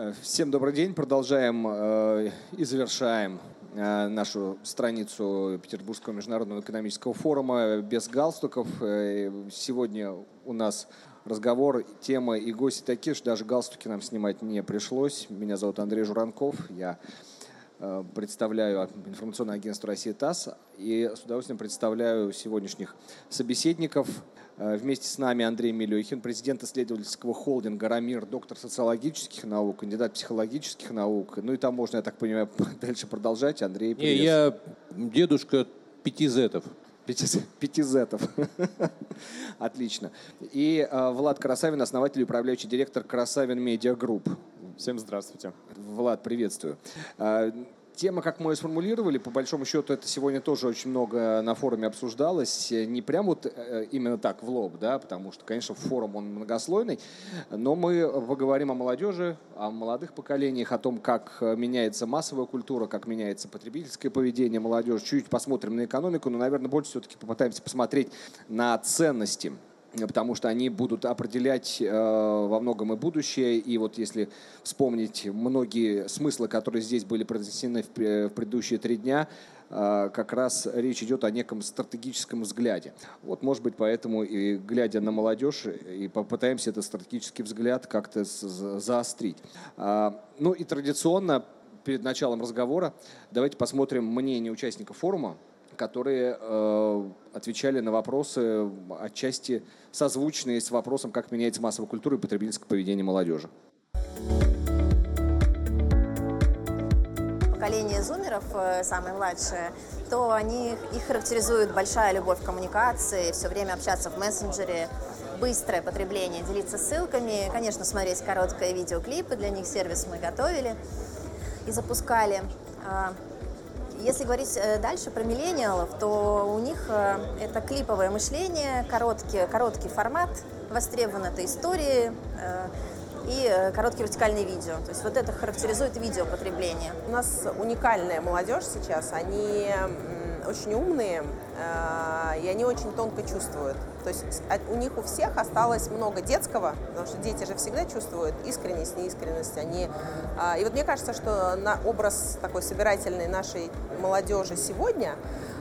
Э, всем добрый день. Продолжаем э, и завершаем э, нашу страницу Петербургского международного экономического форума без галстуков. Сегодня у нас разговор, тема и гости такие, что даже галстуки нам снимать не пришлось. Меня зовут Андрей Журанков. Я Э, представляю информационное агентство России ТАСС и с удовольствием представляю сегодняшних собеседников. Э, вместе с нами Андрей Милюхин, президент исследовательского холдинга «Рамир», доктор социологических наук, кандидат психологических наук. Ну и там можно, я так понимаю, дальше продолжать. Андрей, привет. Не, я дедушка пяти зетов. Пяти зетов. Отлично. И э, Влад Красавин, основатель и управляющий директор Krasavin Media Group. Всем здравствуйте. Влад, приветствую. Тема, как мы ее сформулировали, по большому счету, это сегодня тоже очень много на форуме обсуждалось. Не прям вот э, именно так в лоб, да, потому что, конечно, форум он многослойный, но мы поговорим о молодежи, о молодых поколениях, о том, как меняется массовая культура, как меняется потребительское поведение молодежи. Чуть посмотрим на экономику, но, наверное, больше все-таки попытаемся посмотреть на ценности потому что они будут определять э, во многом и будущее. И вот если вспомнить многие смыслы, которые здесь были произнесены в, в предыдущие три дня, э, как раз речь идет о неком стратегическом взгляде. Вот, может быть, поэтому и глядя на молодежь, и попытаемся этот стратегический взгляд как-то заострить. Э, ну и традиционно перед началом разговора давайте посмотрим мнение участников форума которые э, отвечали на вопросы отчасти созвучные с вопросом, как меняется массовая культура и потребительское поведение молодежи. Поколение зумеров, э, самое младшее, то они, их характеризует большая любовь к коммуникации, все время общаться в мессенджере, быстрое потребление, делиться ссылками, конечно, смотреть короткие видеоклипы, для них сервис мы готовили и запускали. Если говорить э, дальше про миллениалов, то у них э, это клиповое мышление, короткий, короткий формат, востребованы это истории э, и короткие вертикальные видео. То есть вот это характеризует видеопотребление. У нас уникальная молодежь сейчас, они очень умные, и они очень тонко чувствуют. То есть у них у всех осталось много детского, потому что дети же всегда чувствуют искренность, неискренность. Они, а, и вот мне кажется, что на образ такой собирательной нашей молодежи сегодня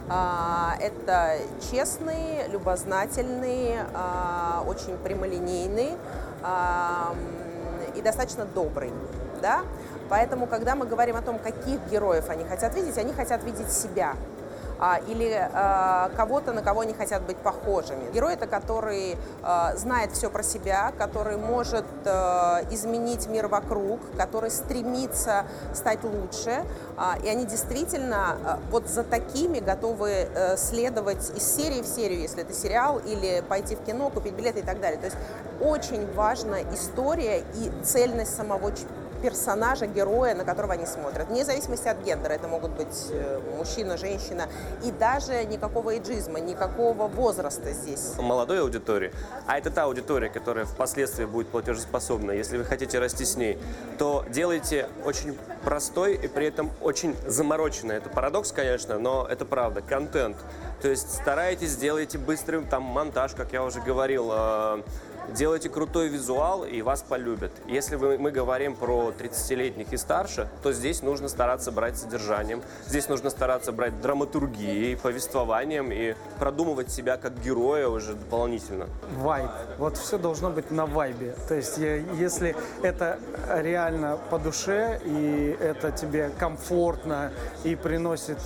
а, это честный, любознательный, а, очень прямолинейный и достаточно добрый. Да? Поэтому, когда мы говорим о том, каких героев они хотят видеть, они хотят видеть себя или а, кого-то, на кого они хотят быть похожими. Герой это который а, знает все про себя, который может а, изменить мир вокруг, который стремится стать лучше, а, и они действительно а, вот за такими готовы а, следовать из серии в серию, если это сериал, или пойти в кино, купить билеты и так далее. То есть очень важна история и цельность самого персонажа, героя, на которого они смотрят. Вне зависимости от гендера. Это могут быть э, мужчина, женщина. И даже никакого эйджизма, никакого возраста здесь. Молодой аудитории, а это та аудитория, которая впоследствии будет платежеспособна, если вы хотите расти с ней, то делайте очень простой и при этом очень замороченный. Это парадокс, конечно, но это правда. Контент. То есть старайтесь, делайте быстрый там монтаж, как я уже говорил, э, делайте крутой визуал, и вас полюбят. Если вы, мы говорим про 30-летних и старше, то здесь нужно стараться брать содержанием, здесь нужно стараться брать драматургией, повествованием и продумывать себя как героя уже дополнительно. Вайб. Вот все должно быть на вайбе. То есть если это реально по душе, и это тебе комфортно и приносит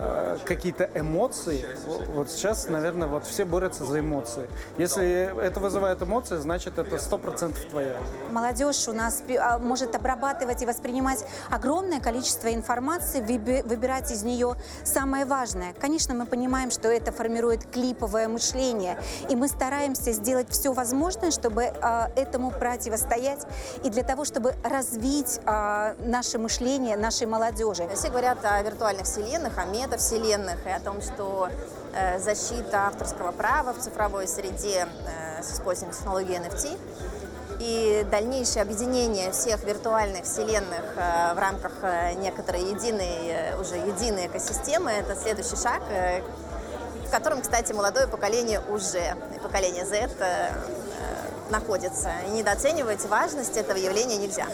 э, какие-то эмоции, вот сейчас, наверное, вот все борются за эмоции. Если это вызывает эмоции, значит, это сто процентов твоя. Молодежь у нас а, может обрабатывать и воспринимать огромное количество информации, выбирать из нее самое важное. Конечно, мы понимаем, что это формирует клиповое мышление, и мы стараемся сделать все возможное, чтобы а, этому противостоять, и для того, чтобы развить а, наше мышление нашей молодежи. Все говорят о виртуальных вселенных, о метавселенных, и о том, что э, защита авторского права в цифровой среде э, с использованием технологии NFT. И дальнейшее объединение всех виртуальных вселенных э, в рамках э, некоторой единой, э, уже единой экосистемы – это следующий шаг, в котором, кстати, молодое поколение уже, поколение Z, находится. И недооценивать важность этого явления нельзя.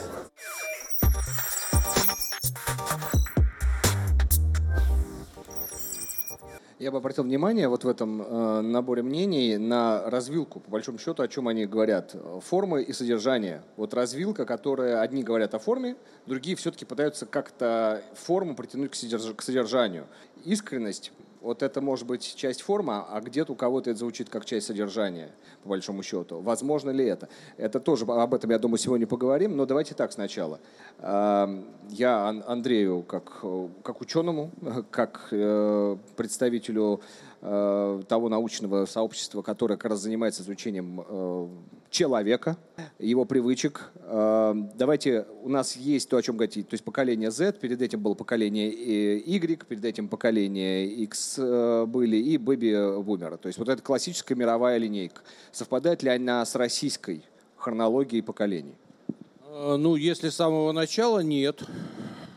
Я бы обратил внимание вот в этом э, наборе мнений на развилку, по большому счету, о чем они говорят. Формы и содержание. Вот развилка, которая одни говорят о форме, другие все-таки пытаются как-то форму притянуть к, содерж- к содержанию. Искренность вот это может быть часть формы, а где-то у кого-то это звучит как часть содержания, по большому счету. Возможно ли это? Это тоже, об этом, я думаю, сегодня поговорим, но давайте так сначала. Эм, я Андрею, как, как ученому, как э, представителю э, того научного сообщества, которое как раз занимается изучением э, человека, его привычек. Давайте, у нас есть то, о чем говорить, то есть поколение Z, перед этим было поколение Y, перед этим поколение X были и бэби-бумеры. То есть вот это классическая мировая линейка. Совпадает ли она с российской хронологией поколений? Ну, если с самого начала, нет.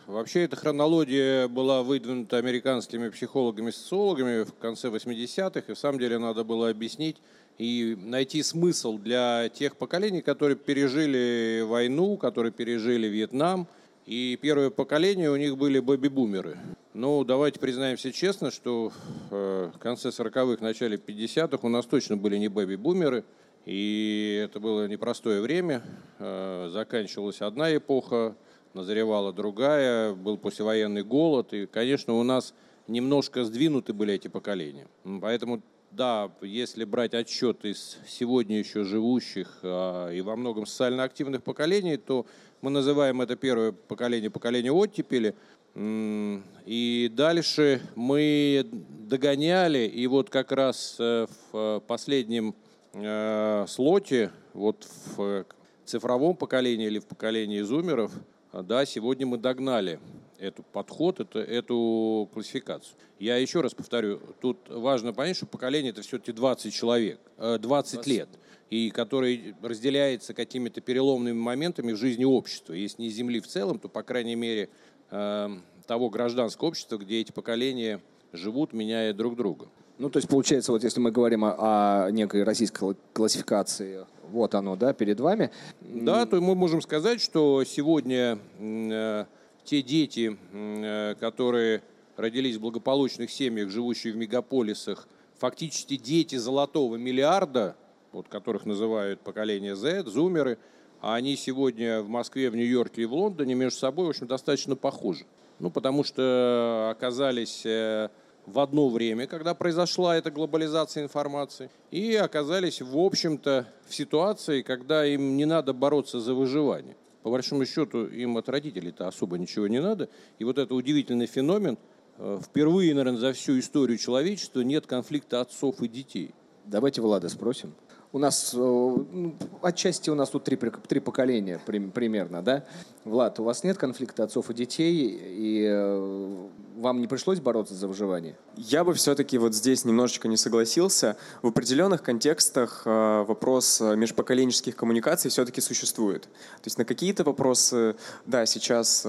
Вообще эта хронология была выдвинута американскими психологами-социологами в конце 80-х, и в самом деле надо было объяснить и найти смысл для тех поколений, которые пережили войну, которые пережили Вьетнам. И первое поколение у них были бэби-бумеры. Ну, давайте признаемся честно, что в конце 40-х, начале 50-х у нас точно были не бэби-бумеры. И это было непростое время. Э, заканчивалась одна эпоха, назревала другая, был послевоенный голод, и, конечно, у нас немножко сдвинуты были эти поколения. Поэтому, да, если брать отчет из сегодня еще живущих а, и во многом социально активных поколений, то мы называем это первое поколение поколение оттепели. И дальше мы догоняли, и вот как раз э, в последнем э, слоте, вот в цифровом поколении или в поколении зумеров – да, сегодня мы догнали этот подход, это, эту классификацию. Я еще раз повторю, тут важно понять, что поколение это все-таки 20 человек, 20, 20 лет, и который разделяется какими-то переломными моментами в жизни общества. Если не Земли в целом, то, по крайней мере, эм, того гражданского общества, где эти поколения живут, меняя друг друга. Ну, то есть, получается, вот если мы говорим о, о некой российской классификации вот оно, да, перед вами. Да, то мы можем сказать, что сегодня э, те дети, э, которые родились в благополучных семьях, живущие в мегаполисах, фактически дети золотого миллиарда, вот которых называют поколение Z, зумеры, а они сегодня в Москве, в Нью-Йорке и в Лондоне между собой, в общем, достаточно похожи. Ну, потому что оказались э, в одно время, когда произошла эта глобализация информации, и оказались, в общем-то, в ситуации, когда им не надо бороться за выживание. По большому счету, им от родителей-то особо ничего не надо. И вот это удивительный феномен, э, впервые, наверное, за всю историю человечества нет конфликта отцов и детей. Давайте Влада спросим у нас, э, ну, отчасти у нас тут три, три поколения примерно, да? Влад, у вас нет конфликта отцов и детей, и э, вам не пришлось бороться за выживание? Я бы все-таки вот здесь немножечко не согласился. В определенных контекстах э, вопрос межпоколенческих коммуникаций все-таки существует. То есть на какие-то вопросы, да, сейчас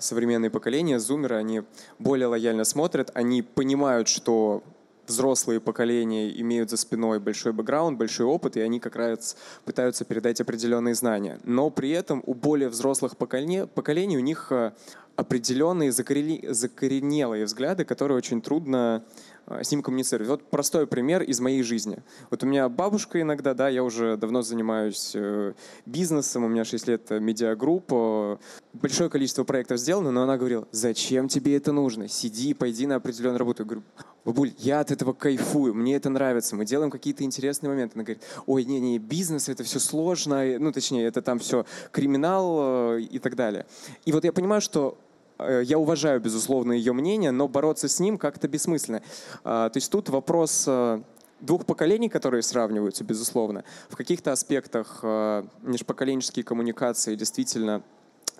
современные поколения, зумеры, они более лояльно смотрят, они понимают, что взрослые поколения имеют за спиной большой бэкграунд, большой опыт, и они как раз пытаются передать определенные знания. Но при этом у более взрослых поколений, поколений у них э, определенные закоренелые взгляды, которые очень трудно с ним коммуницировать. Вот простой пример из моей жизни. Вот у меня бабушка иногда, да, я уже давно занимаюсь э, бизнесом, у меня 6 лет медиагруппа, большое количество проектов сделано, но она говорила, зачем тебе это нужно? Сиди, пойди на определенную работу. Я говорю, бабуль, я от этого кайфую, мне это нравится, мы делаем какие-то интересные моменты. Она говорит, ой, не-не, бизнес, это все сложно, ну, точнее, это там все криминал э, и так далее. И вот я понимаю, что Э, я уважаю, безусловно, ее мнение, но бороться с ним как-то бессмысленно. А, то есть тут вопрос э, двух поколений, которые сравниваются, безусловно. В каких-то аспектах э, межпоколенческие коммуникации действительно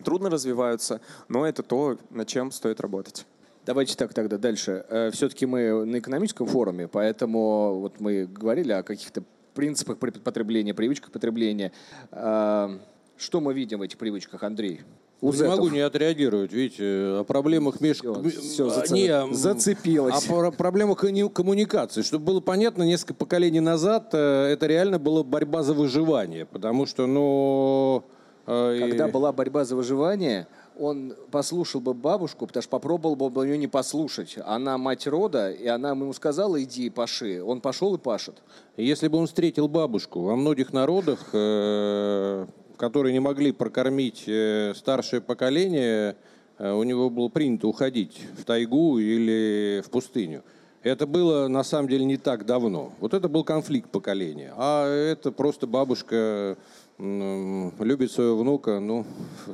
трудно развиваются, но это то, над чем стоит работать. Давайте так тогда дальше. Все-таки мы на экономическом форуме, поэтому вот мы говорили о каких-то принципах потребления, привычках потребления. Что мы видим в этих привычках, Андрей? У не могу не отреагировать, видите, о проблемах меж... Все, все зац... не, зацепилось. О проблемах коммуникации. Чтобы было понятно, несколько поколений назад э, это реально была борьба за выживание, потому что, ну, Э, Когда и- была борьба за выживание, он послушал бы бабушку, потому что попробовал бы ее не послушать. Она мать рода, и она ему сказала, иди и паши. Он пошел и пашет. Если бы он встретил бабушку во многих народах, э, которые не могли прокормить э, старшее поколение, э, у него было принято уходить в тайгу или в пустыню. Это было на самом деле не так давно. Вот это был конфликт поколения. А это просто бабушка любит своего внука. Ну,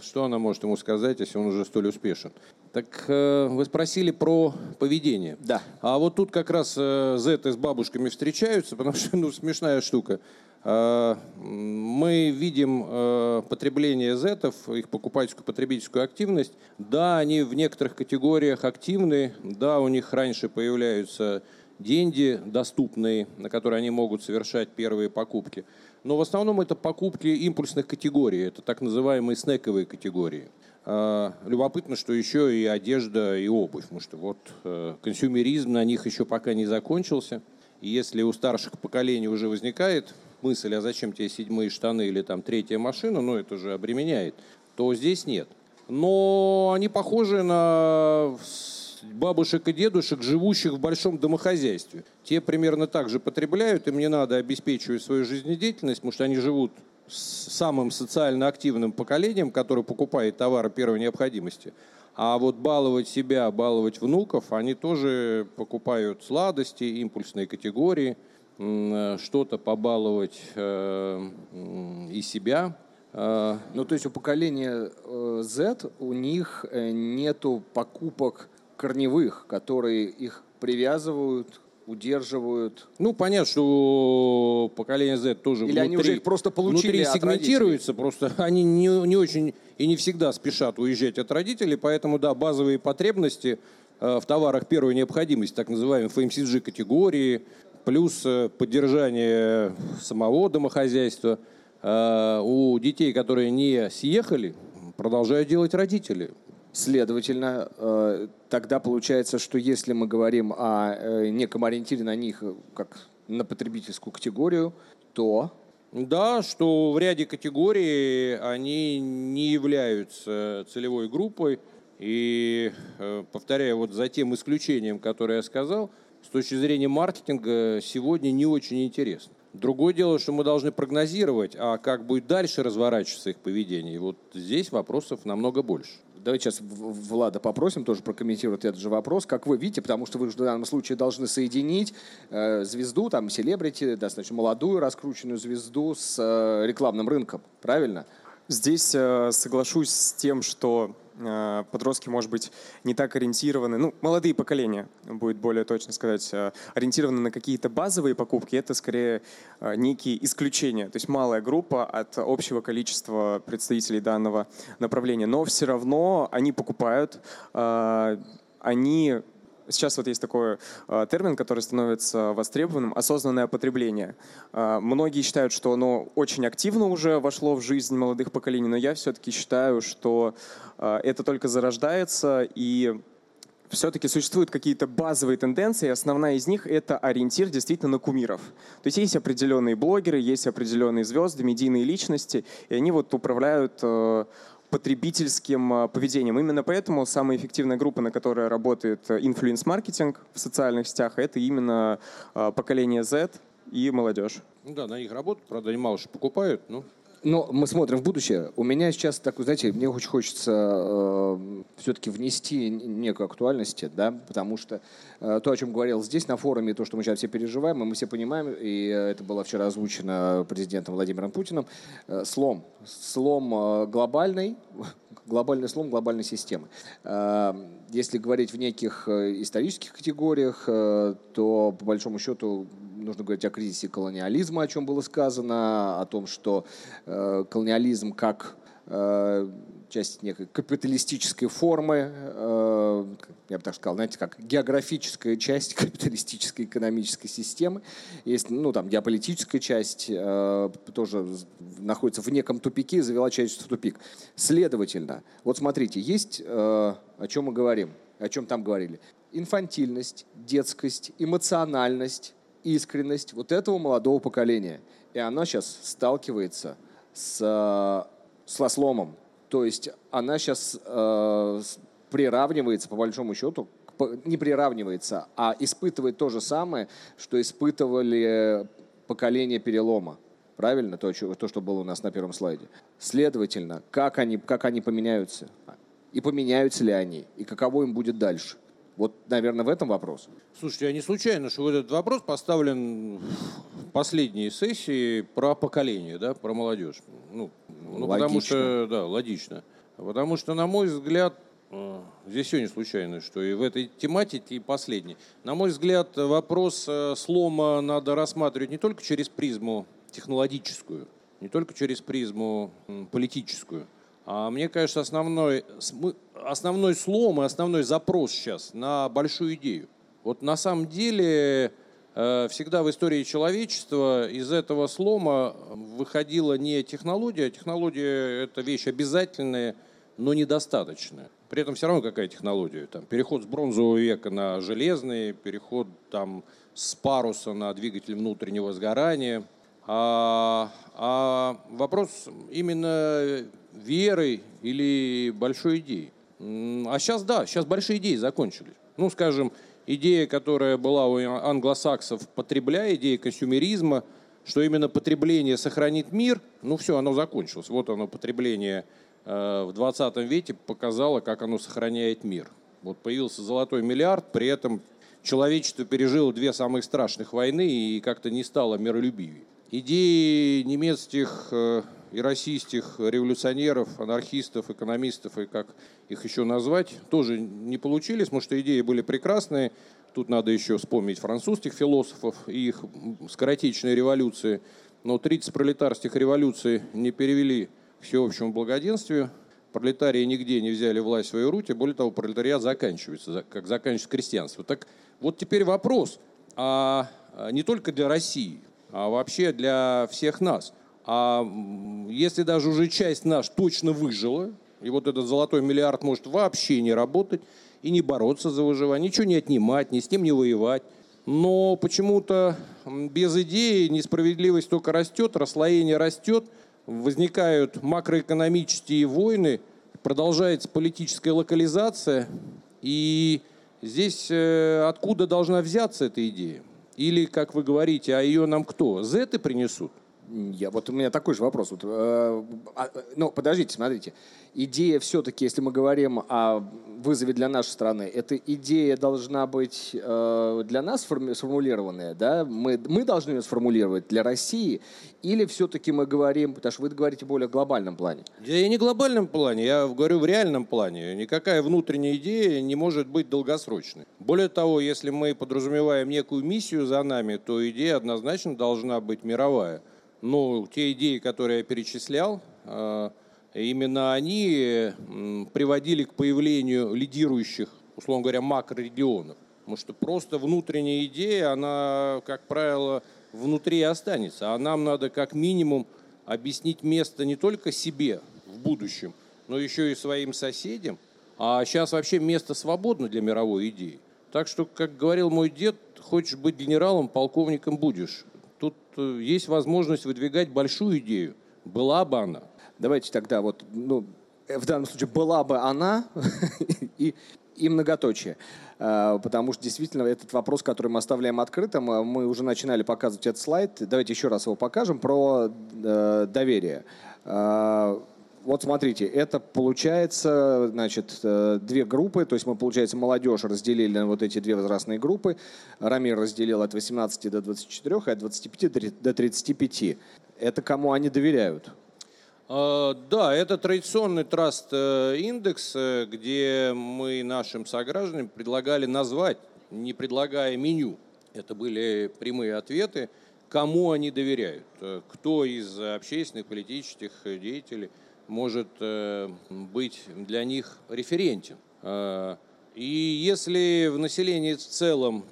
что она может ему сказать, если он уже столь успешен? Так э, вы спросили про поведение. Да. А вот тут как раз э, зеты с бабушками встречаются, потому что, ну, смешная штука. Э, Мы видим э, потребление зетов, их покупательскую потребительскую активность. Да, они в некоторых категориях активны, да, у них раньше появляются деньги доступные, на которые они могут совершать первые покупки. Но в основном это покупки импульсных категорий, это так называемые снековые категории. А, Любопытно, что еще и одежда, и обувь, потому что вот э, консюмеризм на них еще пока не закончился. И если у старших поколений уже возникает мысль, а зачем тебе седьмые штаны или там третья машина, ну это же обременяет, то здесь нет. Но они похожи на бабушек и дедушек, живущих в большом домохозяйстве. Те примерно так же потребляют, им не надо обеспечивать свою жизнедеятельность, потому что они живут с самым социально активным поколением, которое покупает товары первой необходимости. А вот баловать себя, баловать внуков, они тоже покупают сладости, импульсные категории, что-то побаловать э, и себя. Э, Ну, то есть у поколения э, Z у них э, нету покупок корневых, которые их привязывают, удерживают. Ну, понятно, что поколение Z тоже Или они внутри, уже их просто получили внутри от сегментируется, просто они не, не очень и не всегда спешат уезжать от родителей, поэтому, да, базовые потребности э, в товарах первой необходимости, так называемые FMCG категории, плюс э, поддержание самого домохозяйства, э, у детей, которые не съехали, продолжают делать родители. Следовательно, э, тогда получается, что если мы говорим о неком ориентире на них как на потребительскую категорию, то Да, что в ряде категорий они не являются целевой группой. И, повторяю, вот за тем исключением, которое я сказал, с точки зрения маркетинга сегодня не очень интересно. Другое дело, что мы должны прогнозировать, а как будет дальше разворачиваться их поведение. И вот здесь вопросов намного больше. Давайте сейчас Влада попросим тоже прокомментировать этот же вопрос. Как вы видите, потому что вы же в данном случае должны соединить э, звезду, там, селебрити, достаточно молодую раскрученную звезду с э, рекламным рынком. Правильно? Здесь э, соглашусь с тем, что подростки, может быть, не так ориентированы, ну, молодые поколения, будет более точно сказать, э, ориентированы на какие-то базовые покупки, это скорее э, некие исключения, то есть малая группа от общего количества представителей данного направления, но все равно они покупают, э, они Сейчас вот есть такой э, термин, который становится востребованным – осознанное потребление. Э, многие считают, что оно очень активно уже вошло в жизнь молодых поколений, но я все-таки считаю, что э, это только зарождается, и все-таки существуют какие-то базовые тенденции, и основная из них – это ориентир действительно на кумиров. То есть есть определенные блогеры, есть определенные звезды, медийные личности, и они вот управляют э, потребительским э, поведением. Именно поэтому самая эффективная группа, на которой работает инфлюенс-маркетинг в социальных сетях, это именно э, поколение Z и молодежь. Ну да, на них работают, правда, они мало что покупают, но Но мы смотрим в будущее. У меня сейчас такой, знаете, мне очень хочется все-таки внести некую актуальность, да, потому что э, то, о чем говорил здесь на форуме, то, что мы сейчас все переживаем, и мы все понимаем, и э, это было вчера озвучено президентом Владимиром Путиным, э, слом, слом э, глобальный, глобальный слом глобальной системы. Э, Если говорить в неких э, исторических категориях, э, то по большому счету нужно говорить о кризисе колониализма, о чем было сказано, о том, что э, колониализм как э, часть некой капиталистической формы, э, я бы так сказал, знаете, как географическая часть капиталистической экономической системы. Есть, ну, там, геополитическая часть тоже находится в неком тупике и завела человечество в тупик. Следовательно, вот смотрите, есть, о чем мы говорим, о чем там говорили. Инфантильность, детскость, эмоциональность, искренность вот этого молодого поколения. И она сейчас сталкивается с э, Со сломом. То есть она сейчас э, приравнивается, по большому счету, не приравнивается, а испытывает то же самое, что испытывали поколение перелома. Правильно? То, то, что было у нас на первом слайде. Следовательно, как они, как они поменяются? И поменяются ли они? И каково им будет дальше? Вот, наверное, в этом вопрос. Слушайте, я не случайно, что вот этот вопрос поставлен в последней сессии про поколение, да, про молодежь. Ну, ну потому что, да, логично. Потому что, на мой взгляд, э, здесь все не случайно, что и в этой тематике, и последней. На мой взгляд, вопрос э, слома надо рассматривать не только через призму технологическую, не только через призму политическую, мне кажется, основной, основной слом и основной запрос сейчас на большую идею. Вот на самом деле э, всегда в истории человечества из этого слома выходила не технология, а технология – это вещь обязательная, но недостаточная. При этом все равно какая технология? Там, переход с бронзового века на железный, переход там, с паруса на двигатель внутреннего сгорания. А, а вопрос именно верой или большой идеей. А сейчас да, сейчас большие идеи закончились. Ну, скажем, идея, которая была у англосаксов, потребляя, идея консюмеризма, что именно потребление сохранит мир, ну все, оно закончилось. Вот оно, потребление э, в 20 веке показало, как оно сохраняет мир. Вот появился золотой миллиард, при этом человечество пережило две самых страшных войны и как-то не стало миролюбивее. Идеи немецких э, и российских революционеров, анархистов, экономистов и как их еще назвать, тоже не получились, потому что идеи были прекрасные. Тут надо еще вспомнить французских философов и их скоротечные революции. Но 30 пролетарских революций не перевели к всеобщему благоденствию. Пролетарии нигде не взяли власть в свою руки. Более того, пролетариат заканчивается, как заканчивается крестьянство. Так вот теперь вопрос, а, а не только для России, а вообще для всех нас – а если даже уже часть наш точно выжила, и вот этот золотой миллиард может вообще не работать и не бороться за выживание, ничего не отнимать, ни с ним не воевать. Но почему-то без идеи несправедливость только растет, расслоение растет, возникают макроэкономические войны, продолжается политическая локализация. И здесь э, откуда должна взяться эта идея? Или, как вы говорите, а ее нам кто? Зеты принесут? Я, вот у меня такой же вопрос. Вот, э, а, ну, подождите, смотрите. Идея все-таки, если мы говорим о вызове для нашей страны, эта идея должна быть э, для нас сформулированная, да? Мы, мы должны ее сформулировать для России, или все-таки мы говорим, потому что вы говорите более глобальном плане? Я не глобальном плане, я говорю в реальном плане. Никакая внутренняя идея не может быть долгосрочной. Более того, если мы подразумеваем некую миссию за нами, то идея однозначно должна быть мировая – ну, те идеи, которые я перечислял, э, именно они приводили к появлению лидирующих, условно говоря, макрорегионов. Потому что просто внутренняя идея, она, как правило, внутри останется. А нам надо как минимум объяснить место не только себе в будущем, но еще и своим соседям. А сейчас вообще место свободно для мировой идеи. Так что, как говорил мой дед, хочешь быть генералом, полковником будешь. Тут э, есть возможность выдвигать большую идею. Была бы она. Давайте тогда вот, ну, э, в данном случае была бы она и, и многоточие. А, потому что действительно этот вопрос, который мы оставляем открытым, э, мы уже начинали показывать этот слайд. Давайте еще раз его покажем про э, доверие. Вот смотрите, это получается, значит, э, две группы, то есть мы, получается, молодежь разделили на вот эти две возрастные группы. Рамир разделил от 18 до 24, и от 25 до 35. Это кому они доверяют? А, да, это традиционный траст э, индекс, э, где мы нашим согражданам предлагали назвать, не предлагая меню. Это были прямые ответы, кому они доверяют, кто из общественных, политических деятелей – может э, быть для них референтен. Э, и если в населении в целом,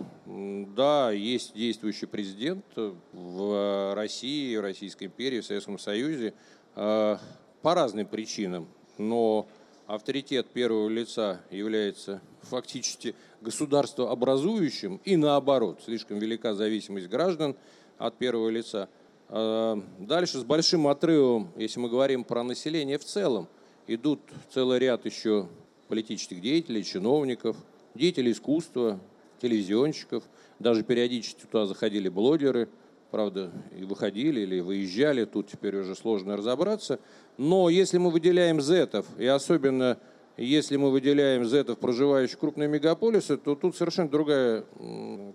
да, есть действующий президент в России, в Российской империи, в Советском Союзе, э, по разным причинам, но авторитет первого лица является фактически государствообразующим и наоборот, слишком велика зависимость граждан от первого лица – дальше с большим отрывом, если мы говорим про население в целом, идут целый ряд еще политических деятелей, чиновников, деятелей искусства, телевизионщиков. Даже периодически туда заходили блогеры, правда, и выходили или выезжали, тут теперь уже сложно разобраться. Но если мы выделяем зетов, и особенно если мы выделяем зетов, проживающих в крупные мегаполисы, то тут совершенно другая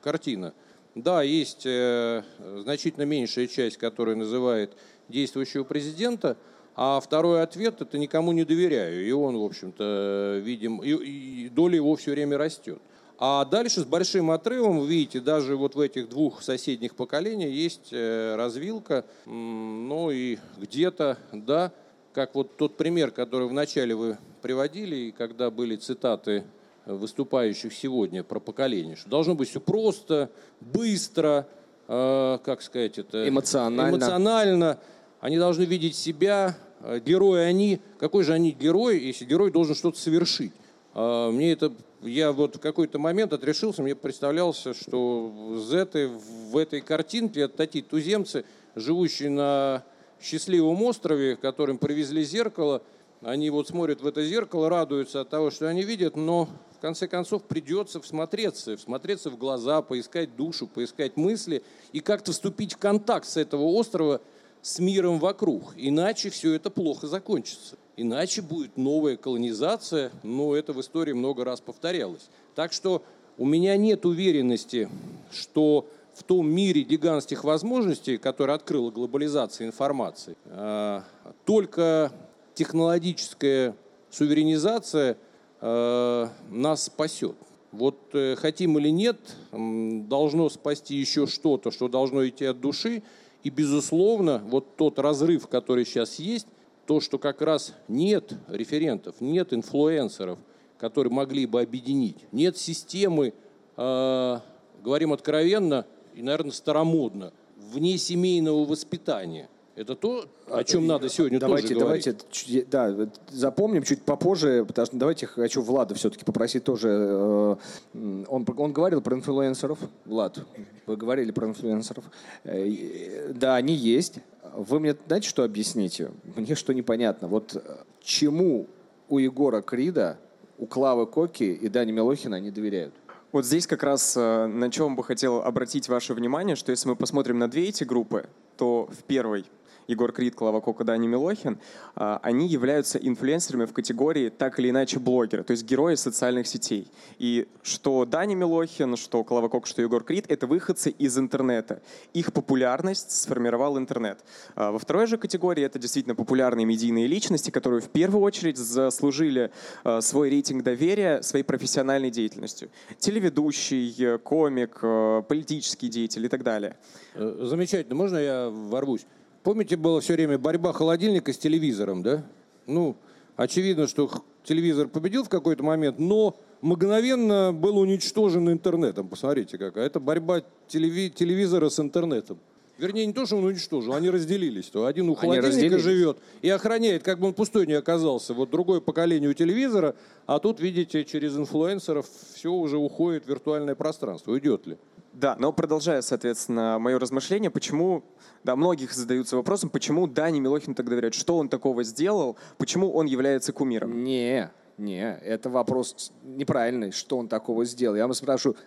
картина. Да, есть э, значительно меньшая часть, которая называет действующего президента, а второй ответ – это никому не доверяю. И он, в общем-то, видим, и, и доля его все время растет. А дальше с большим отрывом, вы видите, даже вот в этих двух соседних поколениях есть э, развилка, ну и где-то, да, как вот тот пример, который вначале вы приводили, и когда были цитаты выступающих сегодня про поколение, что должно быть все просто, быстро, э, как сказать это? Эмоционально. Эмоционально. Они должны видеть себя, э, герои они. Какой же они герой, если герой должен что-то совершить? Э, мне это, я вот в какой-то момент отрешился, мне представлялось, что Z в этой картинке это такие туземцы, живущие на счастливом острове, которым привезли зеркало, они вот смотрят в это зеркало, радуются от того, что они видят, но в конце концов придется всмотреться, всмотреться в глаза, поискать душу, поискать мысли и как-то вступить в контакт с этого острова с миром вокруг. Иначе все это плохо закончится. Иначе будет новая колонизация, но это в истории много раз повторялось. Так что у меня нет уверенности, что в том мире гигантских возможностей, который открыла глобализация информации, а, только технологическая суверенизация а, нас спасет. Вот э, хотим или нет, должно спасти еще что-то, что должно идти от души. И, безусловно, вот тот разрыв, который сейчас есть, то, что как раз нет референтов, нет инфлюенсеров, которые могли бы объединить, нет системы, э, говорим откровенно, и, наверное, старомодно, вне семейного воспитания. Это то, о чем надо сегодня давайте, тоже давайте, говорить. Да, запомним чуть попозже, потому что давайте хочу Влада все-таки попросить тоже. Э, он, он говорил про инфлюенсеров. Влад, вы говорили про инфлюенсеров. Э, да, они есть. Вы мне знаете, что объясните? Мне что непонятно. Вот э, чему у Егора Крида, у Клавы Коки и Дани Милохина они доверяют? Вот здесь как раз на чем бы хотел обратить ваше внимание, что если мы посмотрим на две эти группы, то в первой Егор Крид, Клава Кока, Дани Милохин, а, они являются инфлюенсерами в категории так или иначе блогеры, то есть герои социальных сетей. И что Дани Милохин, что Клава Кока, что Егор Крид — это выходцы из интернета. Их популярность сформировал интернет. А, во второй же категории это действительно популярные медийные личности, которые в первую очередь заслужили а, свой рейтинг доверия своей профессиональной деятельностью. Телеведущий, комик, политический деятель и так далее. Э, замечательно. Можно я ворвусь? Помните, была все время борьба холодильника с телевизором, да? Ну, очевидно, что телевизор победил в какой-то момент, но мгновенно был уничтожен интернетом. Посмотрите, какая. Это борьба телеви- телевизора с интернетом. Вернее, не то, что он уничтожил, они разделились. То один у холодильника живет и охраняет, как бы он пустой не оказался. Вот другое поколение у телевизора, а тут, видите, через инфлюенсеров все уже уходит в виртуальное пространство. Уйдет ли? Да, но продолжая, соответственно, мое размышление, почему, да, многих задаются вопросом, почему Дани Милохин так доверяют, что он такого сделал, почему он является кумиром? Не, не, это вопрос неправильный, что он такого сделал. Я вам спрашиваю,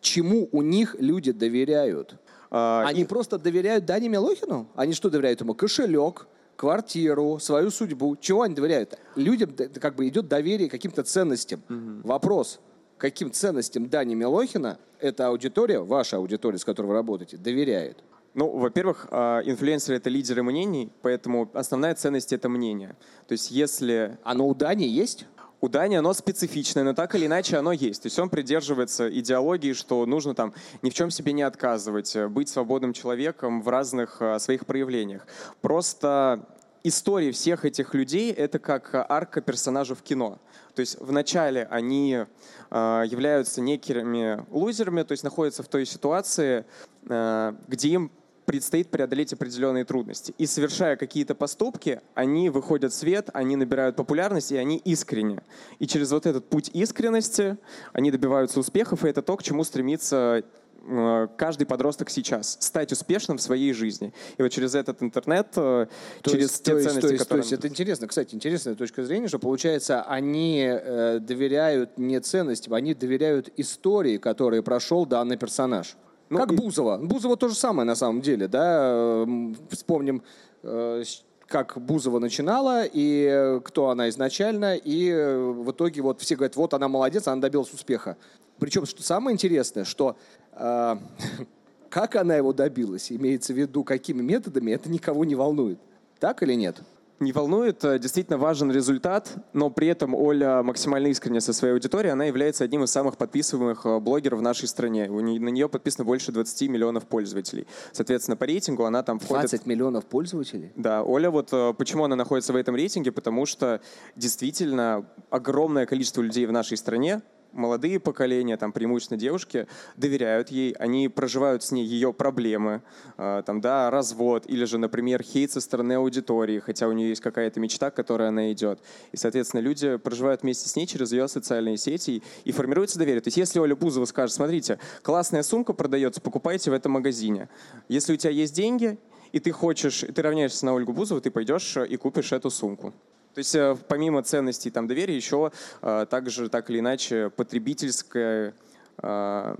чему у них люди доверяют? А, они и... просто доверяют Дани Милохину? Они что доверяют ему? Кошелек, квартиру, свою судьбу. Чего они доверяют? Людям как бы идет доверие каким-то ценностям. Угу. Вопрос – каким ценностям Дани Милохина эта аудитория, ваша аудитория, с которой вы работаете, доверяет? Ну, во-первых, а, инфлюенсеры — это лидеры мнений, поэтому основная ценность — это мнение. То есть если... Оно у Дани есть? У Дани оно специфичное, но так или иначе оно есть. То есть он придерживается идеологии, что нужно там ни в чем себе не отказывать, быть свободным человеком в разных а, своих проявлениях. Просто истории всех этих людей — это как арка персонажа в кино. То есть вначале они э, являются некими лузерами, то есть находятся в той ситуации, э, где им предстоит преодолеть определенные трудности. И совершая какие-то поступки, они выходят в свет, они набирают популярность, и они искренне. И через вот этот путь искренности они добиваются успехов, и это то, к чему стремится э, каждый подросток сейчас стать успешным в своей жизни. И вот через этот интернет, э, То через есть, те то ценности, то есть, которые... то есть это интересно, кстати, интересная точка зрения, что получается, они э, доверяют не ценностям, они доверяют истории, которые прошел данный персонаж. Ну, как и- Бузова. Бузова то же самое на самом деле, да. Вспомним, э, с- как Бузова начинала и э, кто она изначально, и э, в итоге вот все говорят, вот она молодец, она добилась успеха. Причем, что самое интересное, что э, как она его добилась, имеется в виду, какими методами, это никого не волнует. Так или нет? Не волнует, э, действительно важен результат, но при этом Оля максимально искренне со своей аудиторией, она является одним из самых подписываемых э, блогеров в нашей стране. У нее- на нее подписано больше 20 миллионов пользователей. Соответственно, по рейтингу она там входит... 20 миллионов пользователей? Да, Оля, вот э, почему она находится в этом рейтинге, потому что действительно огромное количество людей в нашей стране, молодые поколения, там преимущественно девушки, доверяют ей, они проживают с ней ее проблемы, э, там, да, развод, или же, например, хейт со стороны аудитории, хотя у нее есть какая-то мечта, к которой она идет. И, соответственно, люди проживают вместе с ней через ее социальные сети и, формируется доверие. То есть если Оля Бузова скажет, смотрите, классная сумка продается, покупайте в этом магазине. Если у тебя есть деньги, и ты хочешь, ты равняешься на Ольгу Бузову, ты пойдешь и купишь эту сумку. То есть э, помимо ценностей там доверия еще э, также так или иначе потребительская э,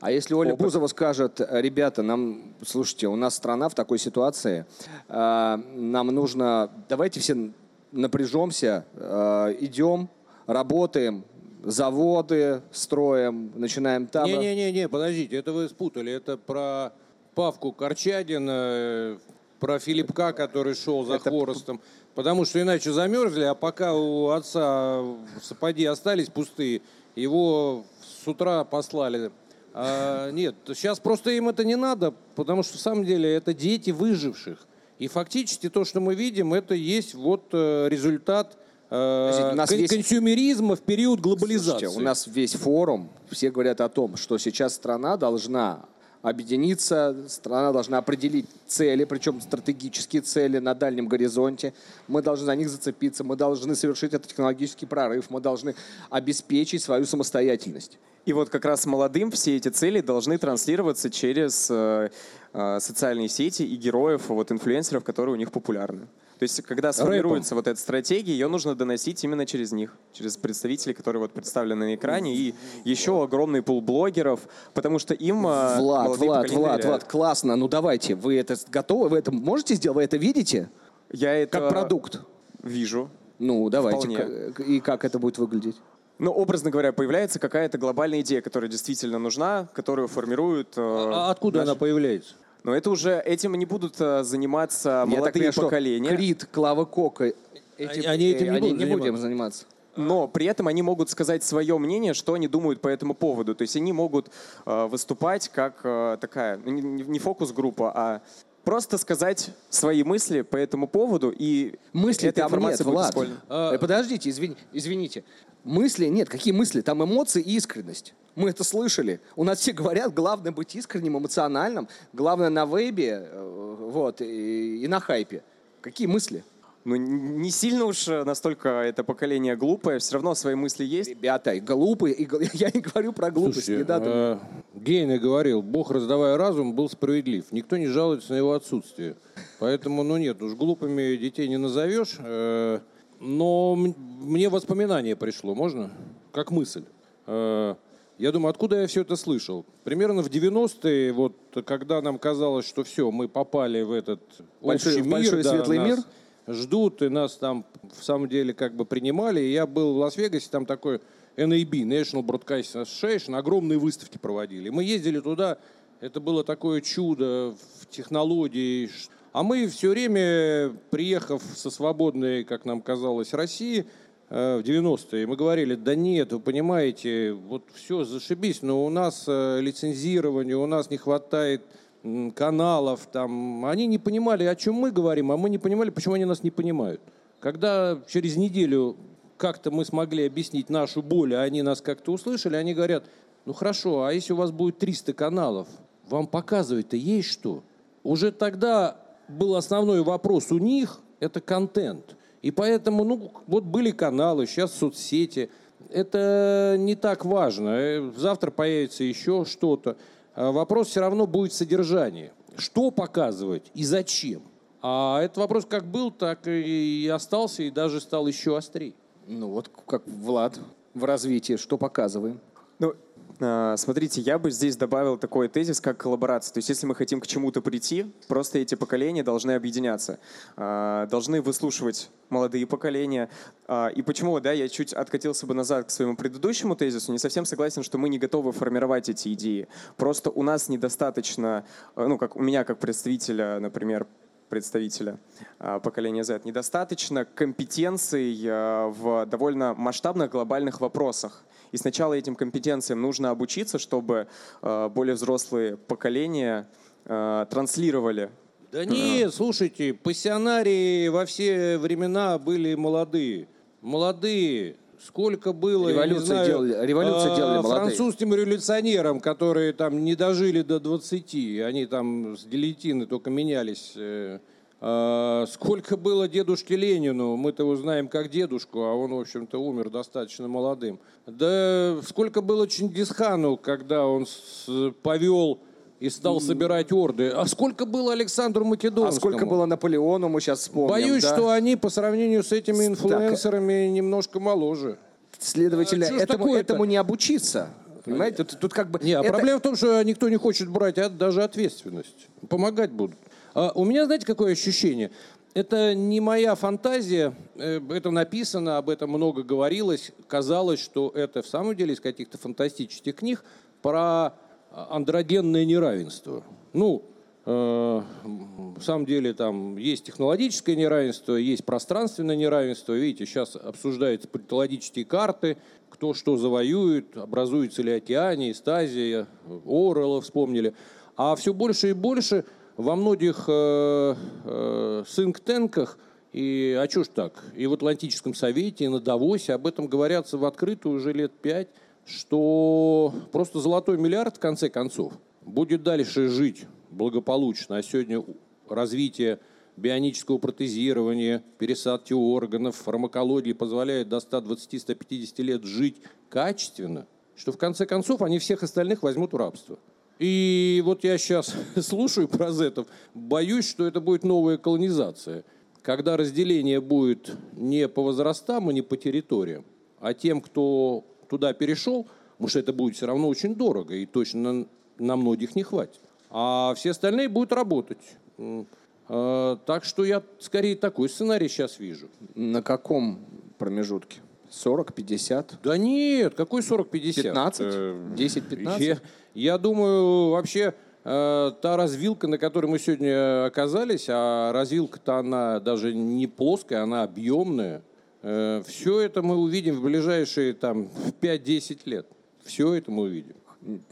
А если Оля Опыт. Бузова скажет, ребята, нам, слушайте, у нас страна в такой ситуации, э, нам нужно, давайте все напряжемся, э, идем, работаем, заводы строим, начинаем там. Не-не-не, подождите, это вы спутали. Это про Павку Корчадина, про Филипка, который шел за хворостом. Потому что иначе замерзли, а пока у отца сапоги остались пустые, его с утра послали. А, нет, сейчас просто им это не надо, потому что в самом деле это дети выживших. И фактически то, что мы видим, это есть вот э, результат э, Подождите, у нас кон- есть- консюмеризма в период глобализации. Слушайте, у нас весь форум, все говорят о том, что сейчас страна должна объединиться, страна должна определить цели, причем стратегические цели на дальнем горизонте. Мы должны за них зацепиться, мы должны совершить этот технологический прорыв, мы должны обеспечить свою самостоятельность. И вот как раз молодым все эти цели должны транслироваться через э, э, социальные сети и героев, вот инфлюенсеров, которые у них популярны. То есть, когда сформируется вот эта стратегия, ее нужно доносить именно через них, через представителей, которые вот представлены на экране, и еще огромный пул блогеров, потому что им э, Влад, Влад, Влад. Влад, классно. Ну давайте, вы это готовы, вы это можете сделать, вы это видите? Я это Как продукт. вижу. Ну, давайте. Вполне. И как это будет выглядеть? Ну, образно говоря, появляется какая-то глобальная идея, которая действительно нужна, которую формируют... э, А откуда наши- она появляется? Но это уже этим не будут э, заниматься Я так молодые понимаю, что поколения. Крит, Клава Кока, этим, Они этим не они будут не будем заниматься. Но при этом они могут сказать свое мнение, что они думают по этому поводу. То есть они могут э, выступать как э, такая, ну, не, не- фокус-группа, а просто сказать свои мысли по этому поводу, и Мысли эта там нет, информация будет Влад. использована. Э, Подождите, извини- извините. Мысли нет. Какие мысли? Там эмоции и искренность. Мы это слышали. У нас все говорят, главное быть искренним, эмоциональным. Главное на вебе э, вот, и, и на хайпе. Какие мысли? Ну, не сильно уж э, настолько это поколение глупое, все равно свои мысли есть. Ребята, и глупые, и я не говорю про глупость. Слушайте, не надо. э, Гейне говорил, Бог, раздавая разум, был справедлив. Никто не жалуется на его отсутствие. Поэтому, ну нет, уж глупыми детей не назовешь. э, Но мне воспоминание пришло, можно? Как мысль. Э, Я думаю, откуда я все это слышал? Примерно в 90-е, вот, когда нам казалось, что все, мы попали в этот Большой- общий мир, большой да, светлый мир? ждут, и нас там в самом деле как бы принимали. И я был в Лас-Вегасе, там такой NAB, National Broadcasting Association, огромные выставки проводили. Мы ездили туда, это было такое чудо в технологии. А мы все время, приехав со свободной, как нам казалось, России, в 90-е, мы говорили, да нет, вы понимаете, вот все, зашибись, но у нас э, лицензирование, у нас не хватает каналов, там, они не понимали, о чем мы говорим, а мы не понимали, почему они нас не понимают. Когда через неделю как-то мы смогли объяснить нашу боль, а они нас как-то услышали, они говорят, ну хорошо, а если у вас будет 300 каналов, вам показывать-то есть что? Уже тогда был основной вопрос у них, это контент. И поэтому, ну, вот были каналы, сейчас соцсети. Это не так важно. Э, Завтра появится еще что-то. э, вопрос все равно будет содержание. Что показывать и зачем? А этот вопрос как был, так и остался, и даже стал еще острее. Ну вот как Влад в развитии, что показываем? А, Смотрите, я бы здесь добавил такой тезис, как коллаборация. То есть, если мы хотим к чему-то прийти, просто эти поколения должны объединяться, а, должны выслушивать молодые поколения. А, И почему, да, я чуть откатился бы назад к своему предыдущему тезису, не совсем согласен, что мы не готовы формировать эти идеи. Просто у нас недостаточно, ну, как у меня как представителя, например, представителя поколения Z, недостаточно компетенций в довольно масштабных глобальных вопросах. И сначала этим компетенциям нужно обучиться, чтобы а, более взрослые поколения а, транслировали Да нет, слушайте, пассионарии во все времена были молодые. Молодые. Сколько было, я не Революцию знаю, делали- революцию а, делали молодые. французским революционерам, которые там не дожили до 20, они там с гильотины только менялись. Э, а, Сколько было дедушке Ленину, мы-то его знаем как дедушку, а он, в общем-то, умер достаточно молодым. Да сколько было Чингисхану, когда он повел и стал собирать орды. А сколько было Александру Македонскому? А сколько было Наполеону, мы сейчас вспомним. Боюсь, да? что они по сравнению с этими инфлюенсерами немножко моложе. Следовательно, А этому, такое-то? этому не обучиться. Понимаете, тут, тут как бы... Не, а это- проблема в том, что никто не хочет брать от- даже ответственность. Помогать будут. А у меня, знаете, какое ощущение? Это не моя фантазия, э, это написано, об этом много говорилось. Казалось, что это в самом деле из каких-то фантастических книг про андрогенное неравенство. Ну, э, в самом деле там есть технологическое неравенство, есть пространственное неравенство. Видите, сейчас обсуждаются политологические карты, кто что завоюет, образуется ли Океания, Стазия, Орелла вспомнили. А все больше и больше во многих э, э, think-тэнках и, а что ж так, и в Атлантическом совете, и на Давосе об этом говорятся в открытую уже лет пять, что просто золотой миллиард в конце концов будет дальше жить благополучно. А сегодня развитие бионического протезирования, пересадки органов, фармакологии позволяет до 120-150 лет жить качественно, что в конце концов они всех остальных возьмут в рабство. И вот я сейчас слушаю про зетов, боюсь, что это будет новая колонизация, когда разделение будет не по возрастам и не по территориям, а тем, кто туда перешел, потому что это будет все равно очень дорого и точно на, на многих не хватит. А все остальные будут работать. Э, Так что я скорее такой сценарий сейчас вижу. На каком промежутке? 40, 50, Да нет, какой 40-50? 15, Э, 10, 15? Я, я думаю, вообще э, та развилка, на которой мы сегодня оказались, а развилка-то она даже не плоская, она объемная. все это мы увидим в ближайшие там 5-10 лет. Все это мы увидим.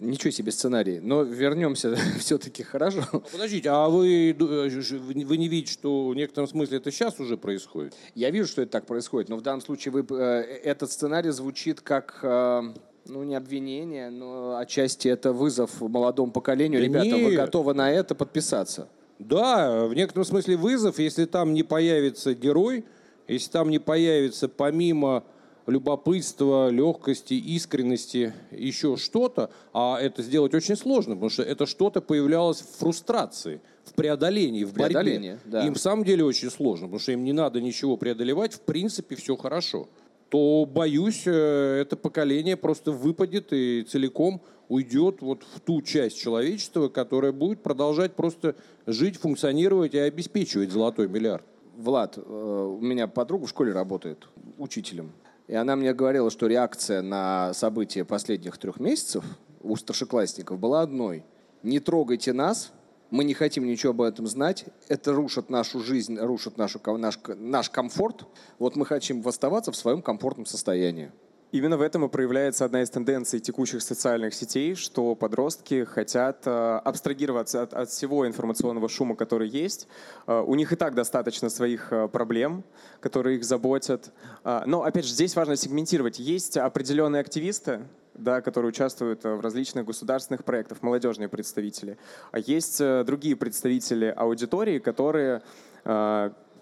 Ничего себе сценарий. Но вернемся все-таки хорошо. Подождите, а вы, э, вы вы не видите, что в некотором смысле это сейчас уже происходит? Я вижу, что это так происходит, но в данном случае вы, э, этот сценарий звучит как, э, ну, не обвинение, но отчасти это вызов молодому поколению. Да Ребята, вы нет. готовы на это подписаться? Да, в некотором смысле вызов, если там не появится герой, если там не появится помимо любопытства, легкости, искренности еще что-то, а это сделать очень сложно, потому что это что-то появлялось в фрустрации, в преодолении, в борьбе. Преодолении, да. Им в самом деле очень сложно, потому что им не надо ничего преодолевать, в принципе все хорошо. То, боюсь, э, это поколение просто выпадет и целиком уйдет вот в ту часть человечества, которая будет продолжать просто жить, функционировать и обеспечивать золотой миллиард. Влад, э, у меня подруга в школе работает учителем. И она мне говорила, что реакция на события последних трех месяцев у старшеклассников была одной. Не трогайте нас, мы не хотим ничего об этом знать, это рушит нашу жизнь, рушит нашу, наш, наш комфорт. Вот мы хотим оставаться в своем комфортном состоянии. Именно в этом и проявляется одна из тенденций текущих социальных сетей, что подростки хотят э, абстрагироваться от, от всего информационного шума, который есть. Э, у них и так достаточно своих э, проблем, которые их заботят. Но, опять же, здесь важно сегментировать. Есть определенные активисты, да, которые участвуют в различных государственных проектах, молодежные представители. А есть другие представители аудитории, которые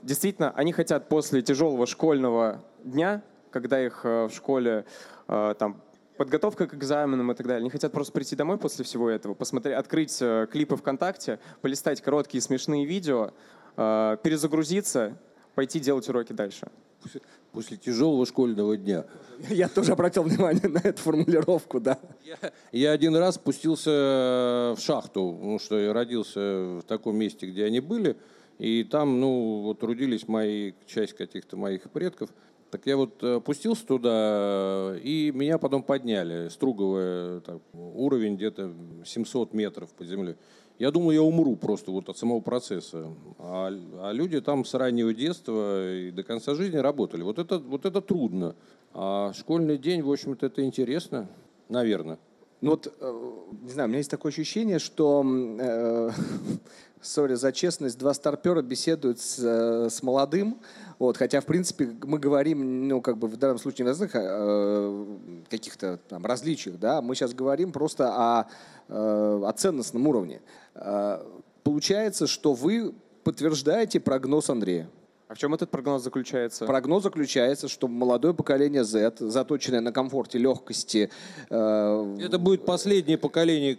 действительно, они хотят после тяжелого школьного дня когда их э, в школе э, там подготовка к экзаменам и так далее. Они хотят просто прийти домой после всего этого, посмотреть, открыть э, клипы ВКонтакте, полистать короткие смешные видео, перезагрузиться, пойти делать уроки дальше. После тяжелого школьного дня. Я тоже обратил внимание на эту формулировку, да. Я, я один раз спустился в шахту, потому что я родился в таком месте, где они были, и там, ну, вот трудились мои, часть каких-то моих предков – так я вот э, опустился туда, и меня потом подняли. Струговый так, уровень где-то 700 метров по земле. Я думал, я умру просто вот от самого процесса. А, а люди там с раннего детства и до конца жизни работали. Вот это, вот это трудно. А школьный день, в общем-то, это интересно, наверное. Ну вот, э, не знаю, у меня есть такое ощущение, что, э, сори за честность, два старпера беседуют с, э, с молодым, вот, хотя, в принципе, мы говорим, ну, как бы в данном случае не о э, каких-то там различиях, да, мы сейчас говорим просто о, э, о ценностном уровне. Э, получается, что вы подтверждаете прогноз Андрея. А в чем этот прогноз заключается? Прогноз заключается, что молодое поколение Z, заточенное на комфорте, легкости... Э... Это будет последнее поколение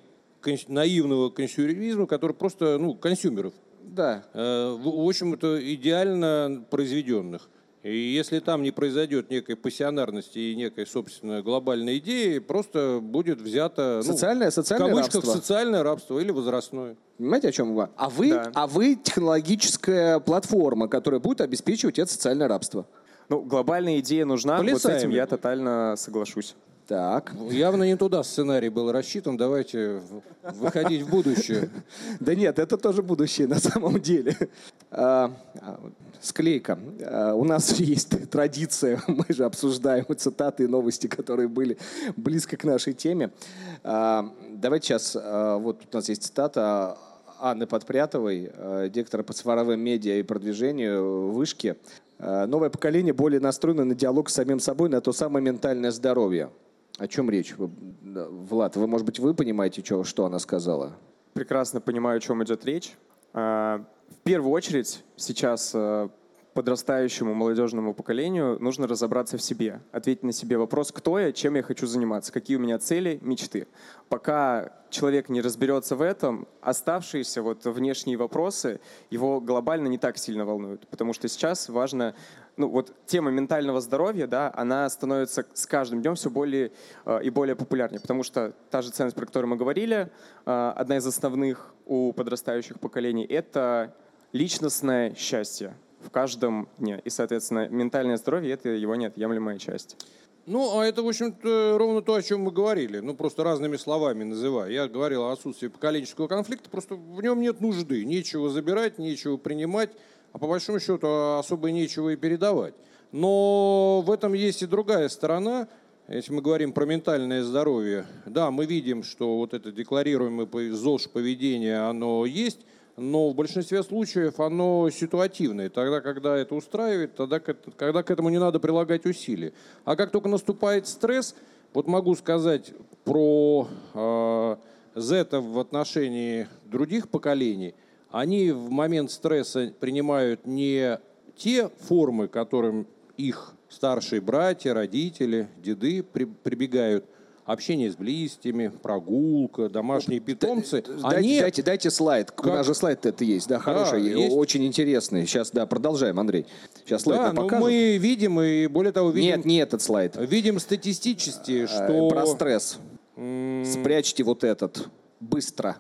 наивного консюмеризма, который просто, ну, консюмеров. Да. Э, в общем, это идеально произведенных. И если там не произойдет некой пассионарности и некой, собственно, глобальной идеи, просто будет взято... Социальное, ну, социальное в кавычках, рабство. социальное рабство или возрастное. Понимаете, о чем вы? А вы, да. а вы технологическая платформа, которая будет обеспечивать это социальное рабство. Ну, глобальная идея нужна, Полисаем. вот с этим я тотально соглашусь. Так. Явно не туда сценарий был рассчитан. Давайте выходить в будущее. Да нет, это тоже будущее на самом деле. А, а, склейка. А, у нас есть традиция, мы же обсуждаем цитаты и новости, которые были близко к нашей теме. Давайте сейчас, вот у нас есть цитата Анны Подпрятовой, директора по цифровым медиа и продвижению Вышки. Новое поколение более настроено на диалог с самим собой, на то самое ментальное здоровье. О чем речь? Влад, вы, может быть, вы понимаете, что, что она сказала? Прекрасно понимаю, о чем идет речь. А, в первую очередь сейчас а, подрастающему молодежному поколению нужно разобраться в себе, ответить на себе вопрос, кто я, чем я хочу заниматься, какие у меня цели, мечты. Пока человек не разберется в этом, оставшиеся вот внешние вопросы его глобально не так сильно волнуют, потому что сейчас важно ну, вот тема ментального здоровья, да, она становится с каждым днем все более э, и более популярнее, потому что та же ценность, про которую мы говорили, э, одна из основных у подрастающих поколений, это личностное счастье в каждом дне. И, соответственно, ментальное здоровье – это его неотъемлемая часть. Ну, а это, в общем-то, ровно то, о чем мы говорили. Ну, просто разными словами называя. Я говорил о отсутствии поколенческого конфликта, просто в нем нет нужды. Нечего забирать, нечего принимать, а по большому счету особо нечего и передавать. Но в этом есть и другая сторона. Если мы говорим про ментальное здоровье, да, мы видим, что вот это декларируемое ЗОЖ поведение, оно есть – но в большинстве случаев оно ситуативное. Тогда, когда это устраивает, тогда, когда к этому не надо прилагать усилия. А как только наступает стресс, вот могу сказать про э, Z в отношении других поколений, они в момент стресса принимают не те формы, которым их старшие братья, родители, деды прибегают – общение с близкими, прогулка, домашние питомцы. Дайте, они... дайте, дайте слайд. Как... У нас же слайд это есть, да, хороший, да, есть. очень интересный. Сейчас, да, продолжаем, Андрей. Сейчас слайд да, нам покажут. мы видим, и более того, видим... Нет, не этот слайд. Видим статистически, э, что... Про стресс. Спрячьте вот этот. Быстро.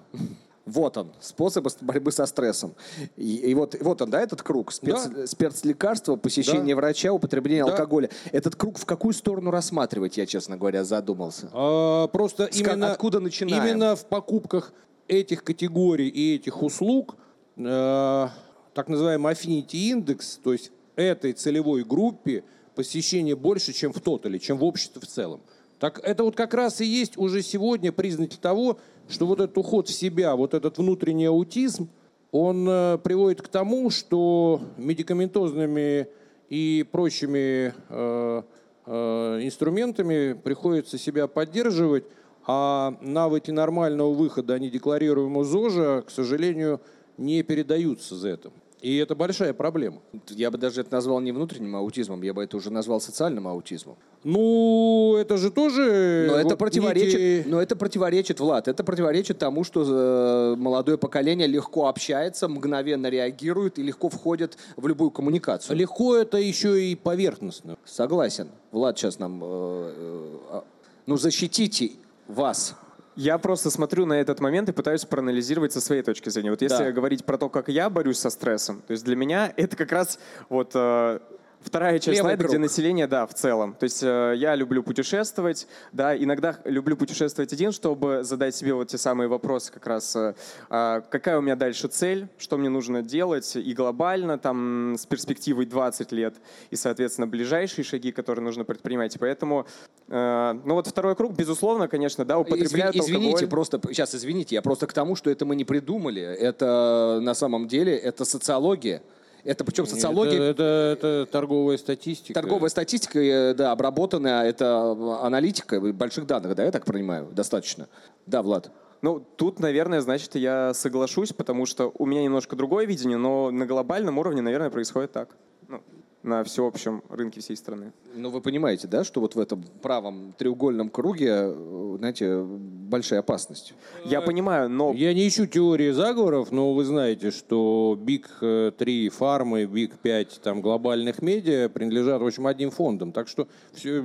Вот он, способ борьбы со стрессом. И, и вот, вот он, да, этот круг. Спец, да. Спецлекарства, посещение да. врача, употребление да. алкоголя. Этот круг в какую сторону рассматривать, я, честно говоря, задумался. А, просто С, именно, откуда начинаем? Именно в покупках этих категорий и этих услуг э, так называемый affinity индекс, то есть этой целевой группе посещение больше, чем в тотале, чем в обществе в целом. Так это вот как раз и есть уже сегодня признаки того, что вот этот уход в себя, вот этот внутренний аутизм, он э, приводит к тому, что медикаментозными и прочими э, э, инструментами приходится себя поддерживать, а навыки нормального выхода, они декларируемого ЗОЖа, к сожалению, не передаются за это. И это большая проблема. Я бы даже это назвал не внутренним аутизмом, я бы это уже назвал социальным аутизмом. Ну, это же тоже... Но это вот противоречит, некие- но это противоречит, Влад, это противоречит тому, что э, молодое поколение легко общается, мгновенно реагирует и легко входит в любую коммуникацию. Легко это еще и поверхностно. Согласен. Влад сейчас нам... э, э, а, ну, защитите вас. Я просто смотрю на этот момент и пытаюсь проанализировать со своей точки зрения. Вот если Да. говорить про то, как я борюсь со стрессом, то есть для меня это как раз вот э, вторая часть Левый слайда, где население, да, в целом. То есть э, я люблю путешествовать, да, иногда люблю путешествовать один, чтобы задать себе вот те самые вопросы как раз, э, а, какая у меня дальше цель, что мне нужно делать и глобально, там, с перспективой 20 лет, и, соответственно, ближайшие шаги, которые нужно предпринимать. Поэтому, э, ну вот второй круг, безусловно, конечно, да, употребляют Изви- извините, алкоголь. просто сейчас извините, я просто к тому, что это мы не придумали. Это на самом деле это социология. Это причем социология, Это, это, это торговая статистика. торговая статистика, э, да, обработанная, это аналитика больших данных, да, я так понимаю, достаточно. Да, Влад. Ну, тут, наверное, значит, я соглашусь, потому что у меня немножко другое видение, но на глобальном уровне, наверное, происходит так. Ну, на всеобщем рынке всей страны. Ну, вы понимаете, да, что вот в этом правом треугольном круге, э, знаете, большая опасность. Я понимаю, но Я не ищу теории заговоров, но вы знаете, что Big 3 фармы, Big 5 там, глобальных медиа принадлежат, в общем, одним фондам. Так что все,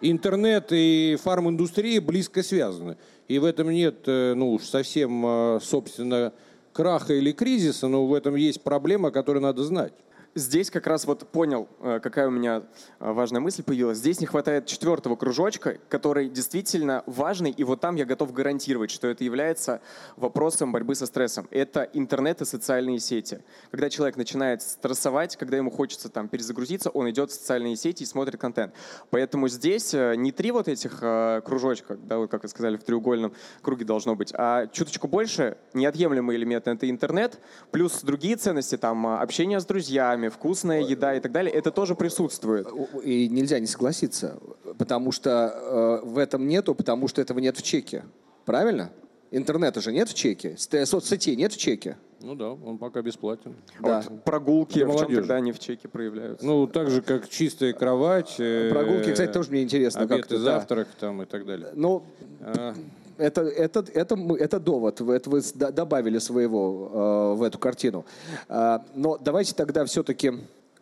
интернет и фарм-индустрия близко связаны. И в этом нет, э, ну уж совсем, э, собственно, краха или кризиса, но в этом есть проблема, которую надо знать. Здесь как раз вот понял, э, какая у меня э, важная мысль появилась. Здесь не хватает четвертого кружочка, который действительно важный, и вот там я готов гарантировать, что это является вопросом борьбы со стрессом. Это интернет и социальные сети. Когда человек начинает стрессовать, когда ему хочется там перезагрузиться, он идет в социальные сети и смотрит контент. Поэтому здесь э, не три вот этих кружочка, да, вот как вы сказали, в треугольном круге должно быть, а чуточку больше неотъемлемый элемент — это интернет, плюс другие ценности, там общение с друзьями, вкусная еда и так далее, это тоже присутствует. И нельзя не согласиться, потому что э, в этом нету, потому что этого нет в чеке. Правильно? Интернета же нет в чеке, ст- соцсетей нет в чеке. Ну да, он пока бесплатен. Да. Вот прогулки, Для в чем тогда они в чеке проявляются? Ну, так же, как чистая кровать. э, Прогулки, кстати, тоже мне интересно. Обед и да. завтрак там и так далее. Ну, А, это, это, это, это довод, это вы добавили своего э, в эту картину. А, но давайте тогда все-таки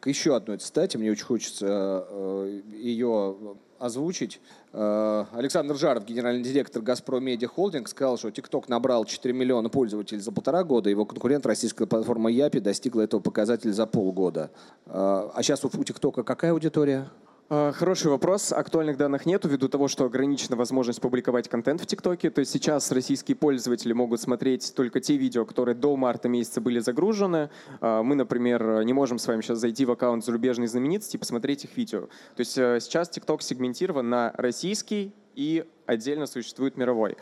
к еще одной цитате, мне очень хочется э, ее озвучить. Э, Александр Жаров, генеральный директор «Газпром Медиа Холдинг», сказал, что TikTok набрал 4 миллиона пользователей за полтора года, его конкурент, российская платформа Япи, достигла этого показателя за полгода. Э, а сейчас у TikTok какая аудитория? А, Хороший вопрос. Актуальных данных нету ввиду того, что ограничена возможность публиковать контент в ТикТоке. То есть сейчас российские пользователи могут смотреть только те видео, которые до марта месяца были загружены. А, Мы, например, не можем с вами сейчас зайти в аккаунт зарубежной знаменитости и посмотреть их видео. То есть э, сейчас ТикТок сегментирован на российский и отдельно существует мировой.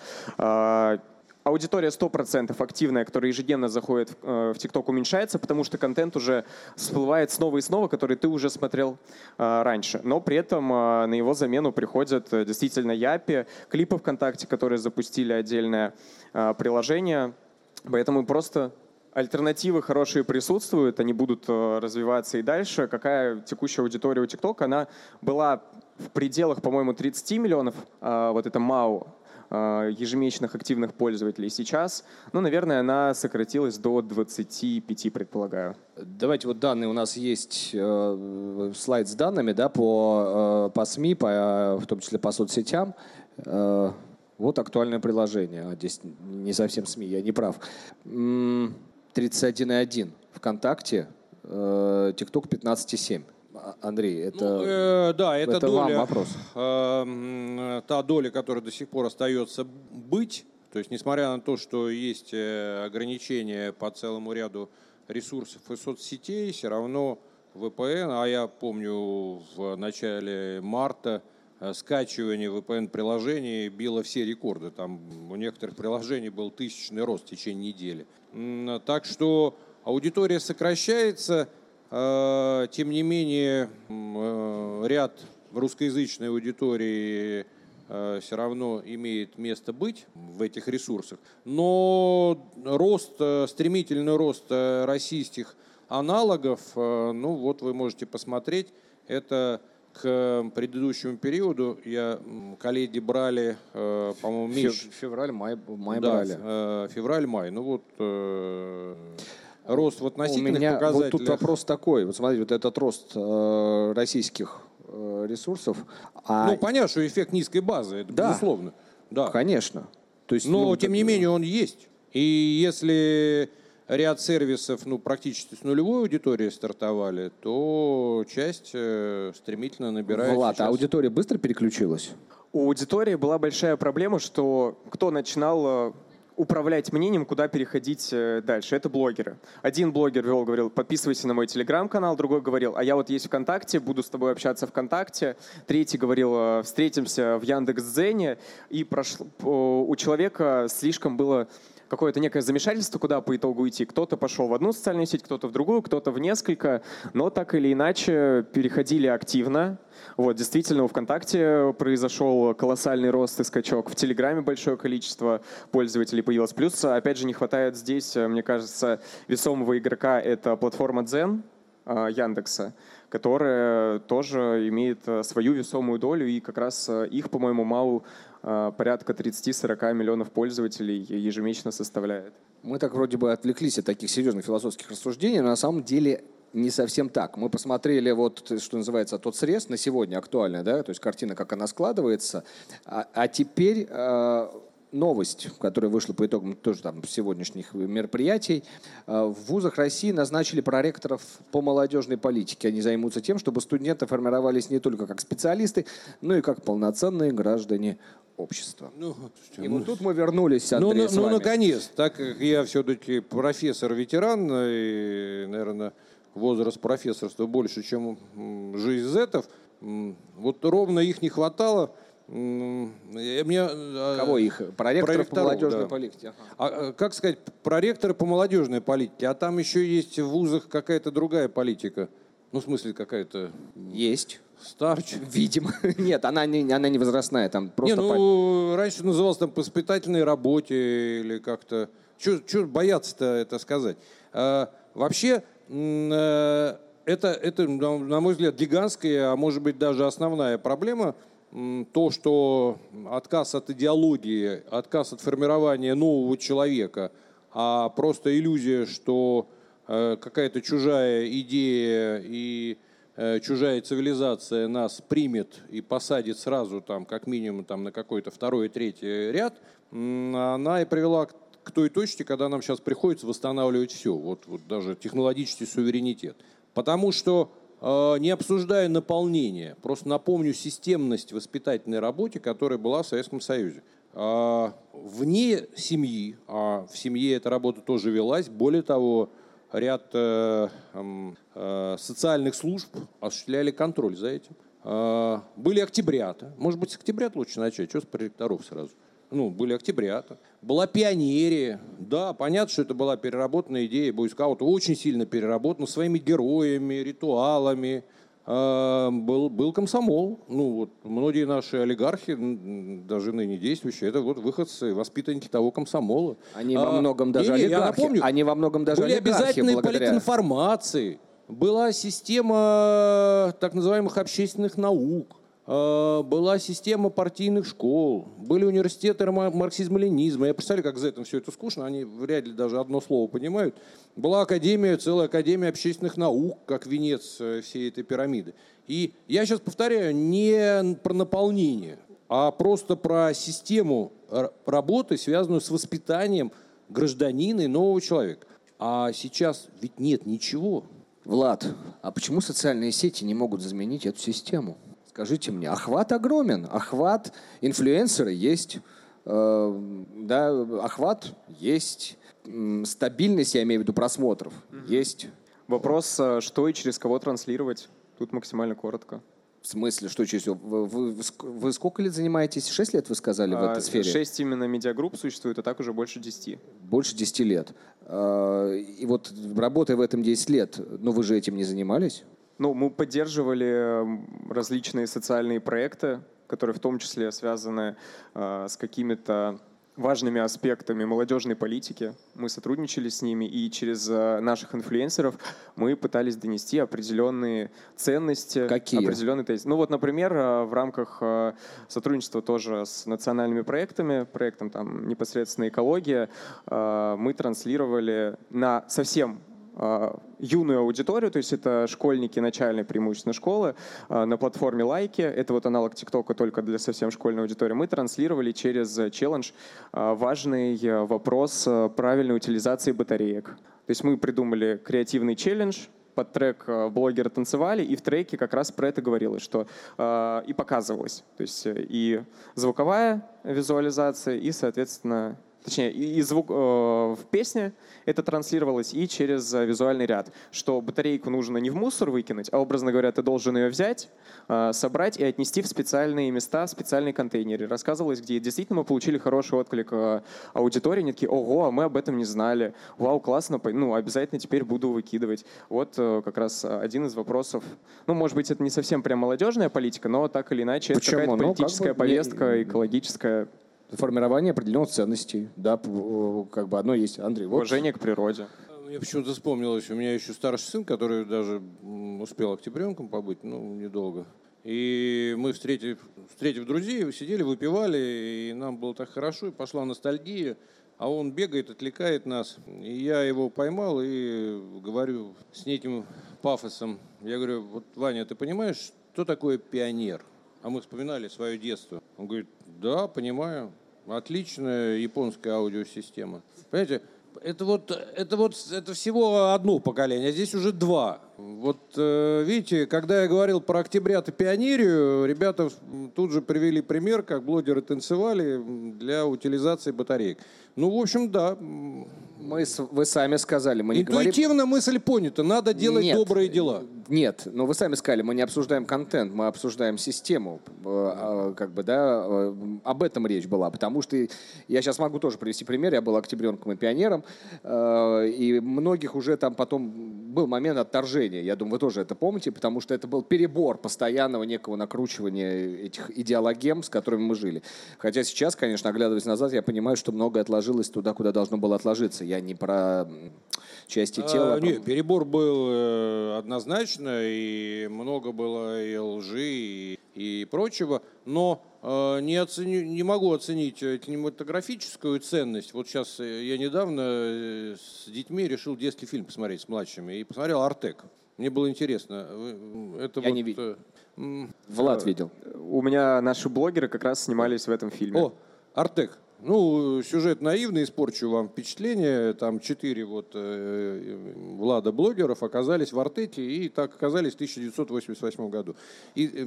Аудитория 100% активная, которая ежедневно заходит в э, в ТикТок, уменьшается, потому что контент уже всплывает снова и снова, который ты уже смотрел э, раньше. Но при этом э, на его замену приходят действительно Япи, клипы ВКонтакте, которые запустили отдельное приложение. Поэтому просто альтернативы хорошие присутствуют, они будут развиваться и дальше. Какая текущая аудитория у ТикТока? Она была в пределах, по-моему, 30 миллионов, вот это МАУ, ежемесячных активных пользователей. Сейчас, ну, наверное, она сократилась до 25, предполагаю. Давайте вот данные у нас есть, э, слайд с данными, да, по, э, по СМИ, по, э, в том числе по соцсетям. Э, вот актуальное приложение. А, здесь не совсем СМИ, я не прав. М, 31,1 ВКонтакте, э, ТикТок 15,7. А, Андрей, это... Ну, э, да, это, это доля, вам вопрос. э, м, та доля, которая до сих пор остается быть, то есть несмотря на то, что есть э, ограничения по целому ряду ресурсов и соцсетей, все равно VPN, а я помню в начале марта э, скачивание VPN-приложений било все рекорды. Там у некоторых приложений был тысячный рост в течение недели. Так что аудитория сокращается, Э, Тем не менее, э, ряд русскоязычной аудитории э, все равно имеет место быть в этих ресурсах. Но рост, э, стремительный рост э, российских аналогов, э, ну вот вы можете посмотреть, это к предыдущему периоду я коллеги брали, э, по-моему, меньше. Февраль, май, май да, брали. э, февраль-май. Ну вот э, рост в У относительных меня вот показателях. тут вопрос такой. Вот смотрите, вот этот рост э, российских э, ресурсов. А, Ну, понятно, что эффект низкой базы, это Да. безусловно. Да. Конечно. То есть, Но, ну, тем не менее, он есть. И если ряд сервисов ну, практически с нулевой аудиторией стартовали, то часть э, стремительно набирает Влад, а сейчас. аудитория быстро переключилась? У аудитории была большая проблема, что кто начинал э, управлять мнением, куда переходить э, дальше. Это блогеры. Один блогер вел, говорил, подписывайся на мой телеграм-канал, другой говорил, а я вот есть ВКонтакте, буду с тобой общаться ВКонтакте. Третий говорил, э, встретимся в Яндекс.Дзене. И прошло, о, у человека слишком было какое-то некое замешательство, куда по итогу идти. Кто-то пошел в одну социальную сеть, кто-то в другую, кто-то в несколько, но так или иначе переходили активно. Вот, действительно, у ВКонтакте произошел колоссальный рост и скачок. В Телеграме большое количество пользователей появилось. Плюс, опять же, не хватает здесь, э, мне кажется, весомого игрока. Это платформа Zen э, Яндекса, которая тоже имеет э, свою весомую долю, и как раз их, по-моему, МАУ э, порядка 30-40 миллионов пользователей ежемесячно составляет. Мы так вроде бы отвлеклись от таких серьезных философских рассуждений, но на самом деле не совсем так. Мы посмотрели вот, что называется, тот срез на сегодня актуальный, да, то есть картина, как она складывается. А, а теперь э, новость, которая вышла по итогам тоже там сегодняшних мероприятий. Э, В вузах России назначили проректоров по молодежной политике. Они займутся тем, чтобы студенты формировались не только как специалисты, но и как полноценные граждане общества. Ну, И вот тут мы вернулись, ну, Андрей, с ну, вами. наконец, так как я все-таки профессор-ветеран, и, наверное, возраст профессорства больше, чем жизнь зетов, вот ровно их не хватало. И Мне, э, Кого их? Проректоров по молодежной да. политике. Ага. А, э, как сказать, проректоры по молодежной политике, а там еще есть в вузах какая-то другая политика. Ну, в смысле, какая-то Есть. старч. Видимо. Нет, она не, она не возрастная, там просто... Не, по- ну, раньше называлось там по воспитательной работе или как-то... Чего бояться-то это сказать? А, вообще, э, это, это, на мой взгляд, гигантская, а может быть даже основная проблема, то, что отказ от идеологии, отказ от формирования нового человека, а просто иллюзия, что э, какая-то чужая идея и э, чужая цивилизация нас примет и посадит сразу там как минимум там на какой-то второй, третий ряд, она и привела к, к той точке, когда нам сейчас приходится восстанавливать все, вот, вот даже технологический суверенитет. Потому что не обсуждая наполнение, просто напомню системность воспитательной работе, которая была в Советском Союзе. А, Вне семьи, а в семье эта работа тоже велась, более того, ряд э, э, социальных служб осуществляли контроль за этим. А, Были октябрята. Может быть, с октябрят лучше начать, что с проректоров сразу? Ну, были октябрята. Была пионерия. Да, понятно, что это была переработанная идея бойскаута, очень сильно переработана своими героями, ритуалами. А, Был, был комсомол. Ну, вот, многие наши олигархи, даже ныне действующие, это вот выходцы, воспитанники того комсомола. Они во А, многом даже я олигархи. напомню, Они во многом даже были олигархи обязательные благодаря- политинформации, была система так называемых общественных наук, э, была система партийных школ, были университеты ма- марксизма-ленизма. Я представляю, как за это все это скучно, они вряд ли даже одно слово понимают. Была академия, целая академия общественных наук, как венец э, всей этой пирамиды. И я сейчас повторяю, не про наполнение, а просто про систему работы, связанную с воспитанием гражданина и нового человека. А сейчас ведь нет ничего. Влад, а почему социальные сети не могут заменить эту систему? Скажите мне, охват огромен, охват инфлюенсеры есть, э, да, охват есть, м, стабильность, я имею в виду просмотров, есть. Вопрос, э, что и через кого транслировать. Тут максимально коротко. В смысле, что через вы, вы, вы ск- вы сколько лет занимаетесь? Шесть лет вы сказали в А, этой сфере? Шесть именно медиагрупп существует, а так уже больше десяти. Больше 10 лет. Э, И вот работая в этом 10 лет, ну вы же этим не занимались? Ну, мы поддерживали м, различные социальные проекты, которые в том числе связаны э, с какими-то важными аспектами молодежной политики. Мы сотрудничали с ними, и через э, наших инфлюенсеров мы пытались донести определенные ценности. Какие? Определенные тезисы. Ну вот, например, э, в рамках э, сотрудничества тоже с национальными проектами, проектом там непосредственно экология, мы транслировали на совсем юную аудиторию, то есть это школьники начальной преимущественно школы а, на платформе Лайки, это вот аналог ТикТока только для совсем школьной аудитории, мы транслировали через челлендж а, важный вопрос правильной утилизации батареек. То есть мы придумали креативный челлендж, под трек блогеры танцевали, и в треке как раз про это говорилось, что э, и показывалось. То есть и звуковая визуализация, и, соответственно, точнее, и, звук э, в песне это транслировалось и через э, визуальный ряд, что батарейку нужно не в мусор выкинуть, а, образно говоря, ты должен ее взять, э, собрать и отнести в специальные места, в специальные контейнеры. Рассказывалось, где действительно мы получили хороший отклик э, аудитории, они такие, ого, а мы об этом не знали, вау, классно, ну, обязательно теперь буду выкидывать. Вот э, как раз один из вопросов, ну, может быть, это не совсем прям молодежная политика, но так или иначе Почему? это какая-то Ну, политическая как бы, повестка, экологическая, Формирование определенных ценностей. Да, э, как бы одно есть. Андрей, вот уважение к природе. Мне почему-то вспомнилось, у меня еще старший сын, который даже успел октябренком побыть, ну, недолго. И мы, встретив, встретив друзей, сидели, выпивали, и нам было так хорошо, и пошла ностальгия. А он бегает, отвлекает нас. И я его поймал и говорю с неким пафосом. Я говорю, вот, Ваня, ты понимаешь, что такое пионер? А мы вспоминали свое детство. Он говорит, да, понимаю. Отличная японская аудиосистема. Понимаете, это вот, это вот это всего одно поколение, а здесь уже два. Вот э, видите, когда я говорил про октябрят и пионерию, ребята тут же привели пример, как блогеры танцевали для утилизации батареек. Ну, в общем, да. мы, вы сами сказали, мы не говорим... Интуитивно мысль понята. Надо делать Нет. добрые дела. Нет, но вы сами сказали, мы не обсуждаем контент, мы обсуждаем систему. Э, а, Как бы, да, э, об этом речь была. Потому что я сейчас могу тоже привести пример. Я был октябренком и пионером, и многих уже там потом был момент отторжения. Я думаю, вы тоже это помните, потому что это был перебор постоянного некого накручивания этих идеологем, с которыми мы жили. Хотя сейчас, конечно, оглядываясь назад, я понимаю, что многое отложилось туда, куда должно было отложиться. Я не про части тела. А, а про- не, перебор был э, однозначно, и много было и лжи, и, и прочего, но не, оценю- не могу оценить э, кинематографическую ценность. Вот сейчас э, я недавно э, с детьми решил детский фильм посмотреть с младшими, и посмотрел «Артек». Мне было интересно. Это Я вот, не видел. Влад видел. У меня наши блогеры как раз снимались в этом фильме. О, Артек. Ну, сюжет наивный, испорчу вам впечатление. Там четыре вот э, Влада блогеров оказались в Артеке и так оказались в 1988 году. И э,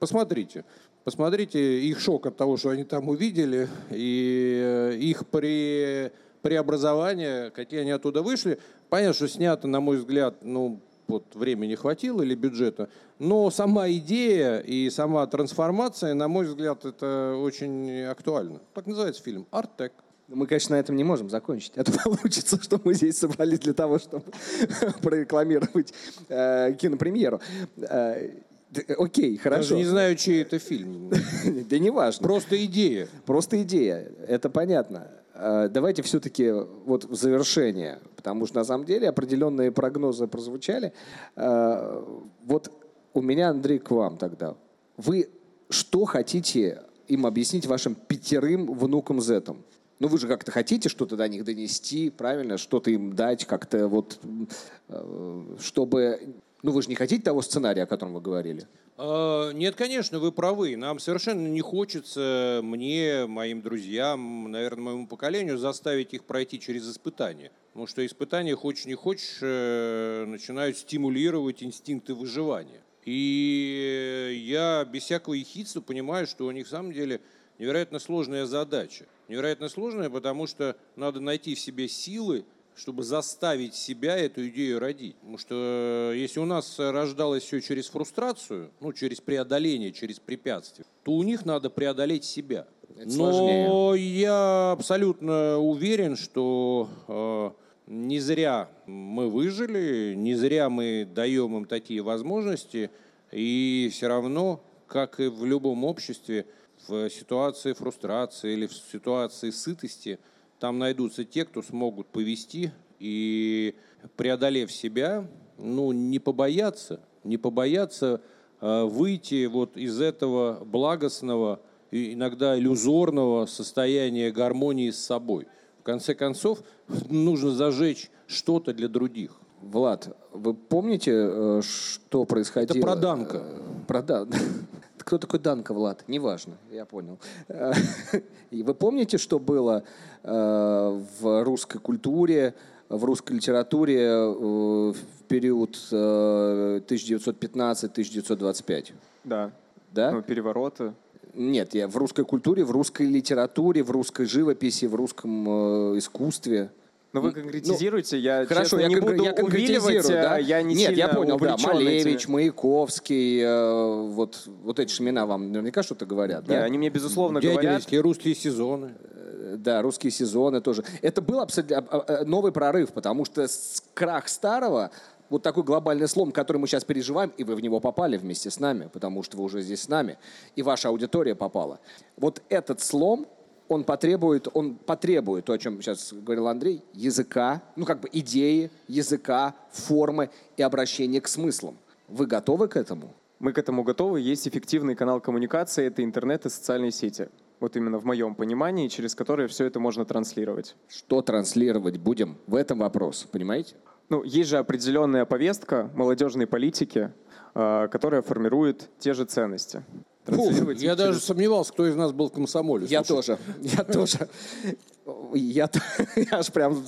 посмотрите, посмотрите их шок от того, что они там увидели, и э, их при преобразование, какие они оттуда вышли. Понятно, что снято, на мой взгляд, ну, вот времени хватило или бюджета, но сама идея и сама трансформация, на мой взгляд, это очень актуально. Так называется фильм «Артек». Мы, конечно, на этом не можем закончить. Это получится, что мы здесь собрались для того, чтобы прорекламировать э, кинопремьеру. Э, окей, хорошо. Даже не знаю, чей это фильм. Да не важно. Просто идея. Просто идея, это понятно. Э, Давайте все-таки вот в завершение, потому что на самом деле определенные прогнозы прозвучали. Э, Вот у меня, Андрей, к вам тогда. Вы что хотите им объяснить вашим пятерым внукам Зетам? Ну, вы же как-то хотите что-то до них донести, правильно? Что-то им дать, как-то вот, э, чтобы... Ну, вы же не хотите того сценария, о котором вы говорили? А, Нет, конечно, вы правы. Нам совершенно не хочется мне, моим друзьям, наверное, моему поколению заставить их пройти через испытания. Потому что испытания, хочешь не хочешь, э, начинают стимулировать инстинкты выживания. И я без всякого ехидства понимаю, что у них в самом деле невероятно сложная задача. Невероятно сложная, потому что надо найти в себе силы, чтобы заставить себя эту идею родить. Потому что э, если у нас рождалось все через фрустрацию, ну, через преодоление, через препятствия, то у них надо преодолеть себя. Это Но я абсолютно уверен, что э, не зря мы выжили, не зря мы даем им такие возможности, и все равно как и в любом обществе, в ситуации фрустрации или в ситуации сытости, там найдутся те, кто смогут повести и, преодолев себя, ну, не побояться, не побояться э, выйти вот из этого благостного, иногда иллюзорного состояния гармонии с собой. В конце концов, нужно зажечь что-то для других. Влад, вы помните, э, что происходило? Это про Данка. Э. Кто такой Данка, Влад? Неважно, я понял. И вы помните, что было в русской культуре, в русской литературе в период 1915-1925? Да. Да? Ну, перевороты. Нет, я в русской культуре, в русской литературе, в русской живописи, в русском искусстве – но вы конкретизируете, я Хорошо, честно, я не буду я конкретизирую, да? А я не Нет, я понял, да, Малевич, этими. Маяковский, э, вот, вот эти имена вам наверняка что-то говорят, да? они мне, безусловно, говорят. Русские сезоны. Э, Да, русские сезоны тоже. Это был абсолютно а, а, новый прорыв, потому что крах старого вот такой глобальный слом, который мы сейчас переживаем, и вы в него попали вместе с нами, потому что вы уже здесь с нами, и ваша аудитория попала. Вот этот слом, он потребует, он потребует, то, о чем сейчас говорил Андрей, языка, ну как бы идеи, языка, формы и обращения к смыслам. Вы готовы к этому? Мы к этому готовы. Есть эффективный канал коммуникации, это интернет и социальные сети. Вот именно в моем понимании, через которые все это можно транслировать. Что транслировать будем? В этом вопрос, понимаете? Ну, есть же определенная повестка молодежной политики, э, которая формирует те же ценности. Транслировать я их даже через- сомневался, кто из нас был в комсомоле. Я слушай. тоже, я тоже. Я, я аж прям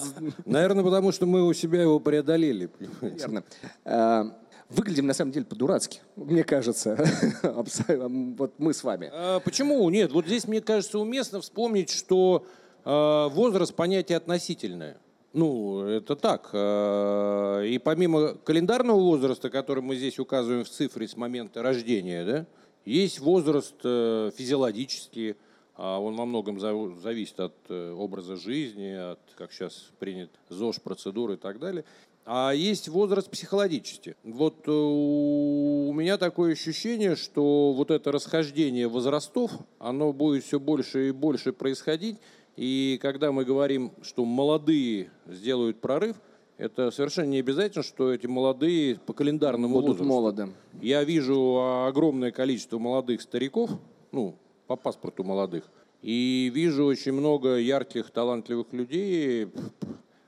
Наверное, потому что мы у себя его преодолели. Верно. Э, Выглядим на самом деле по-дурацки, мне кажется. Вот мы с вами. А, Почему? Нет, вот здесь, мне кажется, уместно вспомнить, что э, возраст понятие относительное. Ну, это так. Э, И помимо календарного возраста, который мы здесь указываем в цифре с момента рождения, да, есть возраст э, физиологический, а он во многом зав- зависит от э, образа жизни, от, как сейчас принят ЗОЖ, процедуры и так далее. А есть возраст психологический. Вот э, у меня такое ощущение, что вот это расхождение возрастов, оно будет все больше и больше происходить. И когда мы говорим, что молодые сделают прорыв, это совершенно не обязательно, что эти молодые по календарному Будут возрасту. молоды. Я вижу огромное количество молодых стариков, ну, по паспорту молодых, и вижу очень много ярких, талантливых людей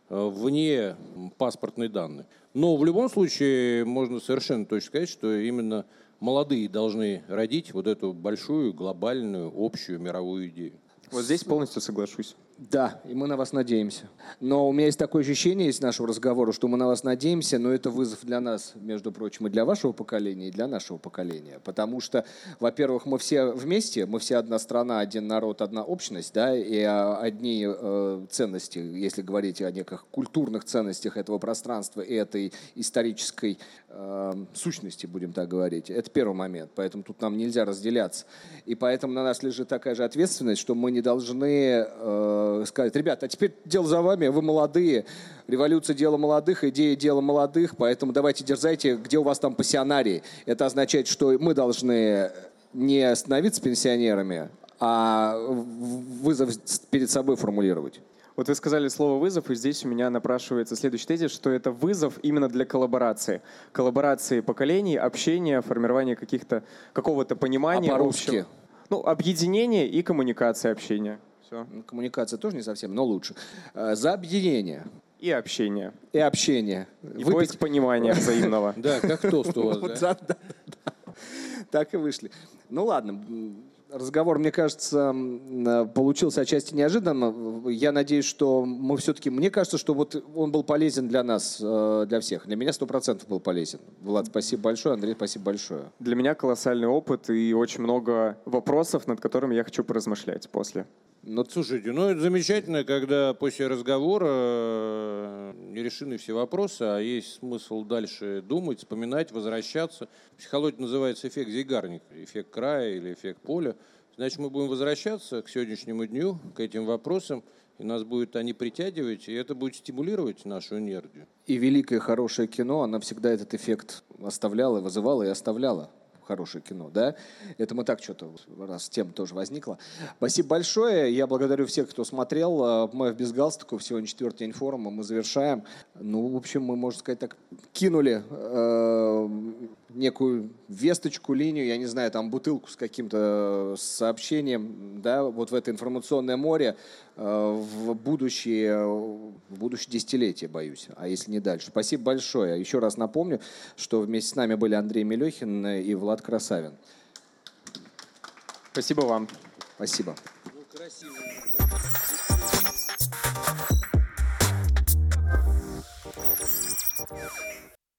э, вне паспортной данной. Но в любом случае можно совершенно точно сказать, что именно молодые должны родить вот эту большую, глобальную, общую мировую идею. Вот здесь полностью соглашусь. Да, и мы на вас надеемся. Но у меня есть такое ощущение из нашего разговора, что мы на вас надеемся, но это вызов для нас, между прочим, и для вашего поколения, и для нашего поколения. Потому что, во-первых, мы все вместе, мы все одна страна, один народ, одна общность, да, и а, одни э, ценности, если говорить о неких культурных ценностях этого пространства и этой исторической сущности, будем так говорить. Это первый момент, поэтому тут нам нельзя разделяться. И поэтому на нас лежит такая же ответственность, что мы не должны э, сказать, ребята, а теперь дело за вами, вы молодые, революция дело молодых, идея дело молодых, поэтому давайте дерзайте, где у вас там пассионарии. Это означает, что мы должны не становиться пенсионерами, а вызов перед собой формулировать. Вот вы сказали слово «вызов», и здесь у меня напрашивается следующий тезис, что это вызов именно для коллаборации. Коллаборации поколений, общения, формирования каких-то, какого-то понимания. А по-русски? Ну, объединение и коммуникация, общение. Все. Ну, Коммуникация тоже не совсем, но лучше. Э, За объединение И общение. и общение. И поиск понимания взаимного. Да, как тост у вас, да? Так и вышли. Ну ладно, разговор, мне кажется, э, получился отчасти неожиданно. Я надеюсь, что мы все-таки... Мне кажется, что вот он был полезен для нас, э, для всех. Для меня сто процентов был полезен. Влад, спасибо большое. Андрей, спасибо большое. Для меня колоссальный опыт и очень много вопросов, над которыми я хочу поразмышлять после. Ну, Слушайте, ну это замечательно, когда после разговора э, не решены все вопросы, а есть смысл дальше думать, вспоминать, возвращаться. В психологии называется эффект Зейгарник, эффект края или эффект поля. Значит, мы будем возвращаться к сегодняшнему дню, к этим вопросам, и нас будет они притягивать, и это будет стимулировать нашу энергию. И великое хорошее кино, она всегда этот эффект оставляла, вызывала и оставляла. Хорошее кино, да? Это мы так что-то, раз тема тоже возникла. Спасибо большое. Я благодарю всех, кто смотрел. Э, мы в без галстуков. Сегодня четвертый день форума. Мы завершаем. Ну, в общем, мы, можно сказать, так кинули э, некую весточку, линию, я не знаю, там бутылку с каким-то сообщением, да, вот в это информационное море э, в будущее, в будущее десятилетие, боюсь, а если не дальше. Спасибо большое. Еще раз напомню, что вместе с нами были Андрей Мелехин и Влад Красавин. Спасибо вам. Спасибо.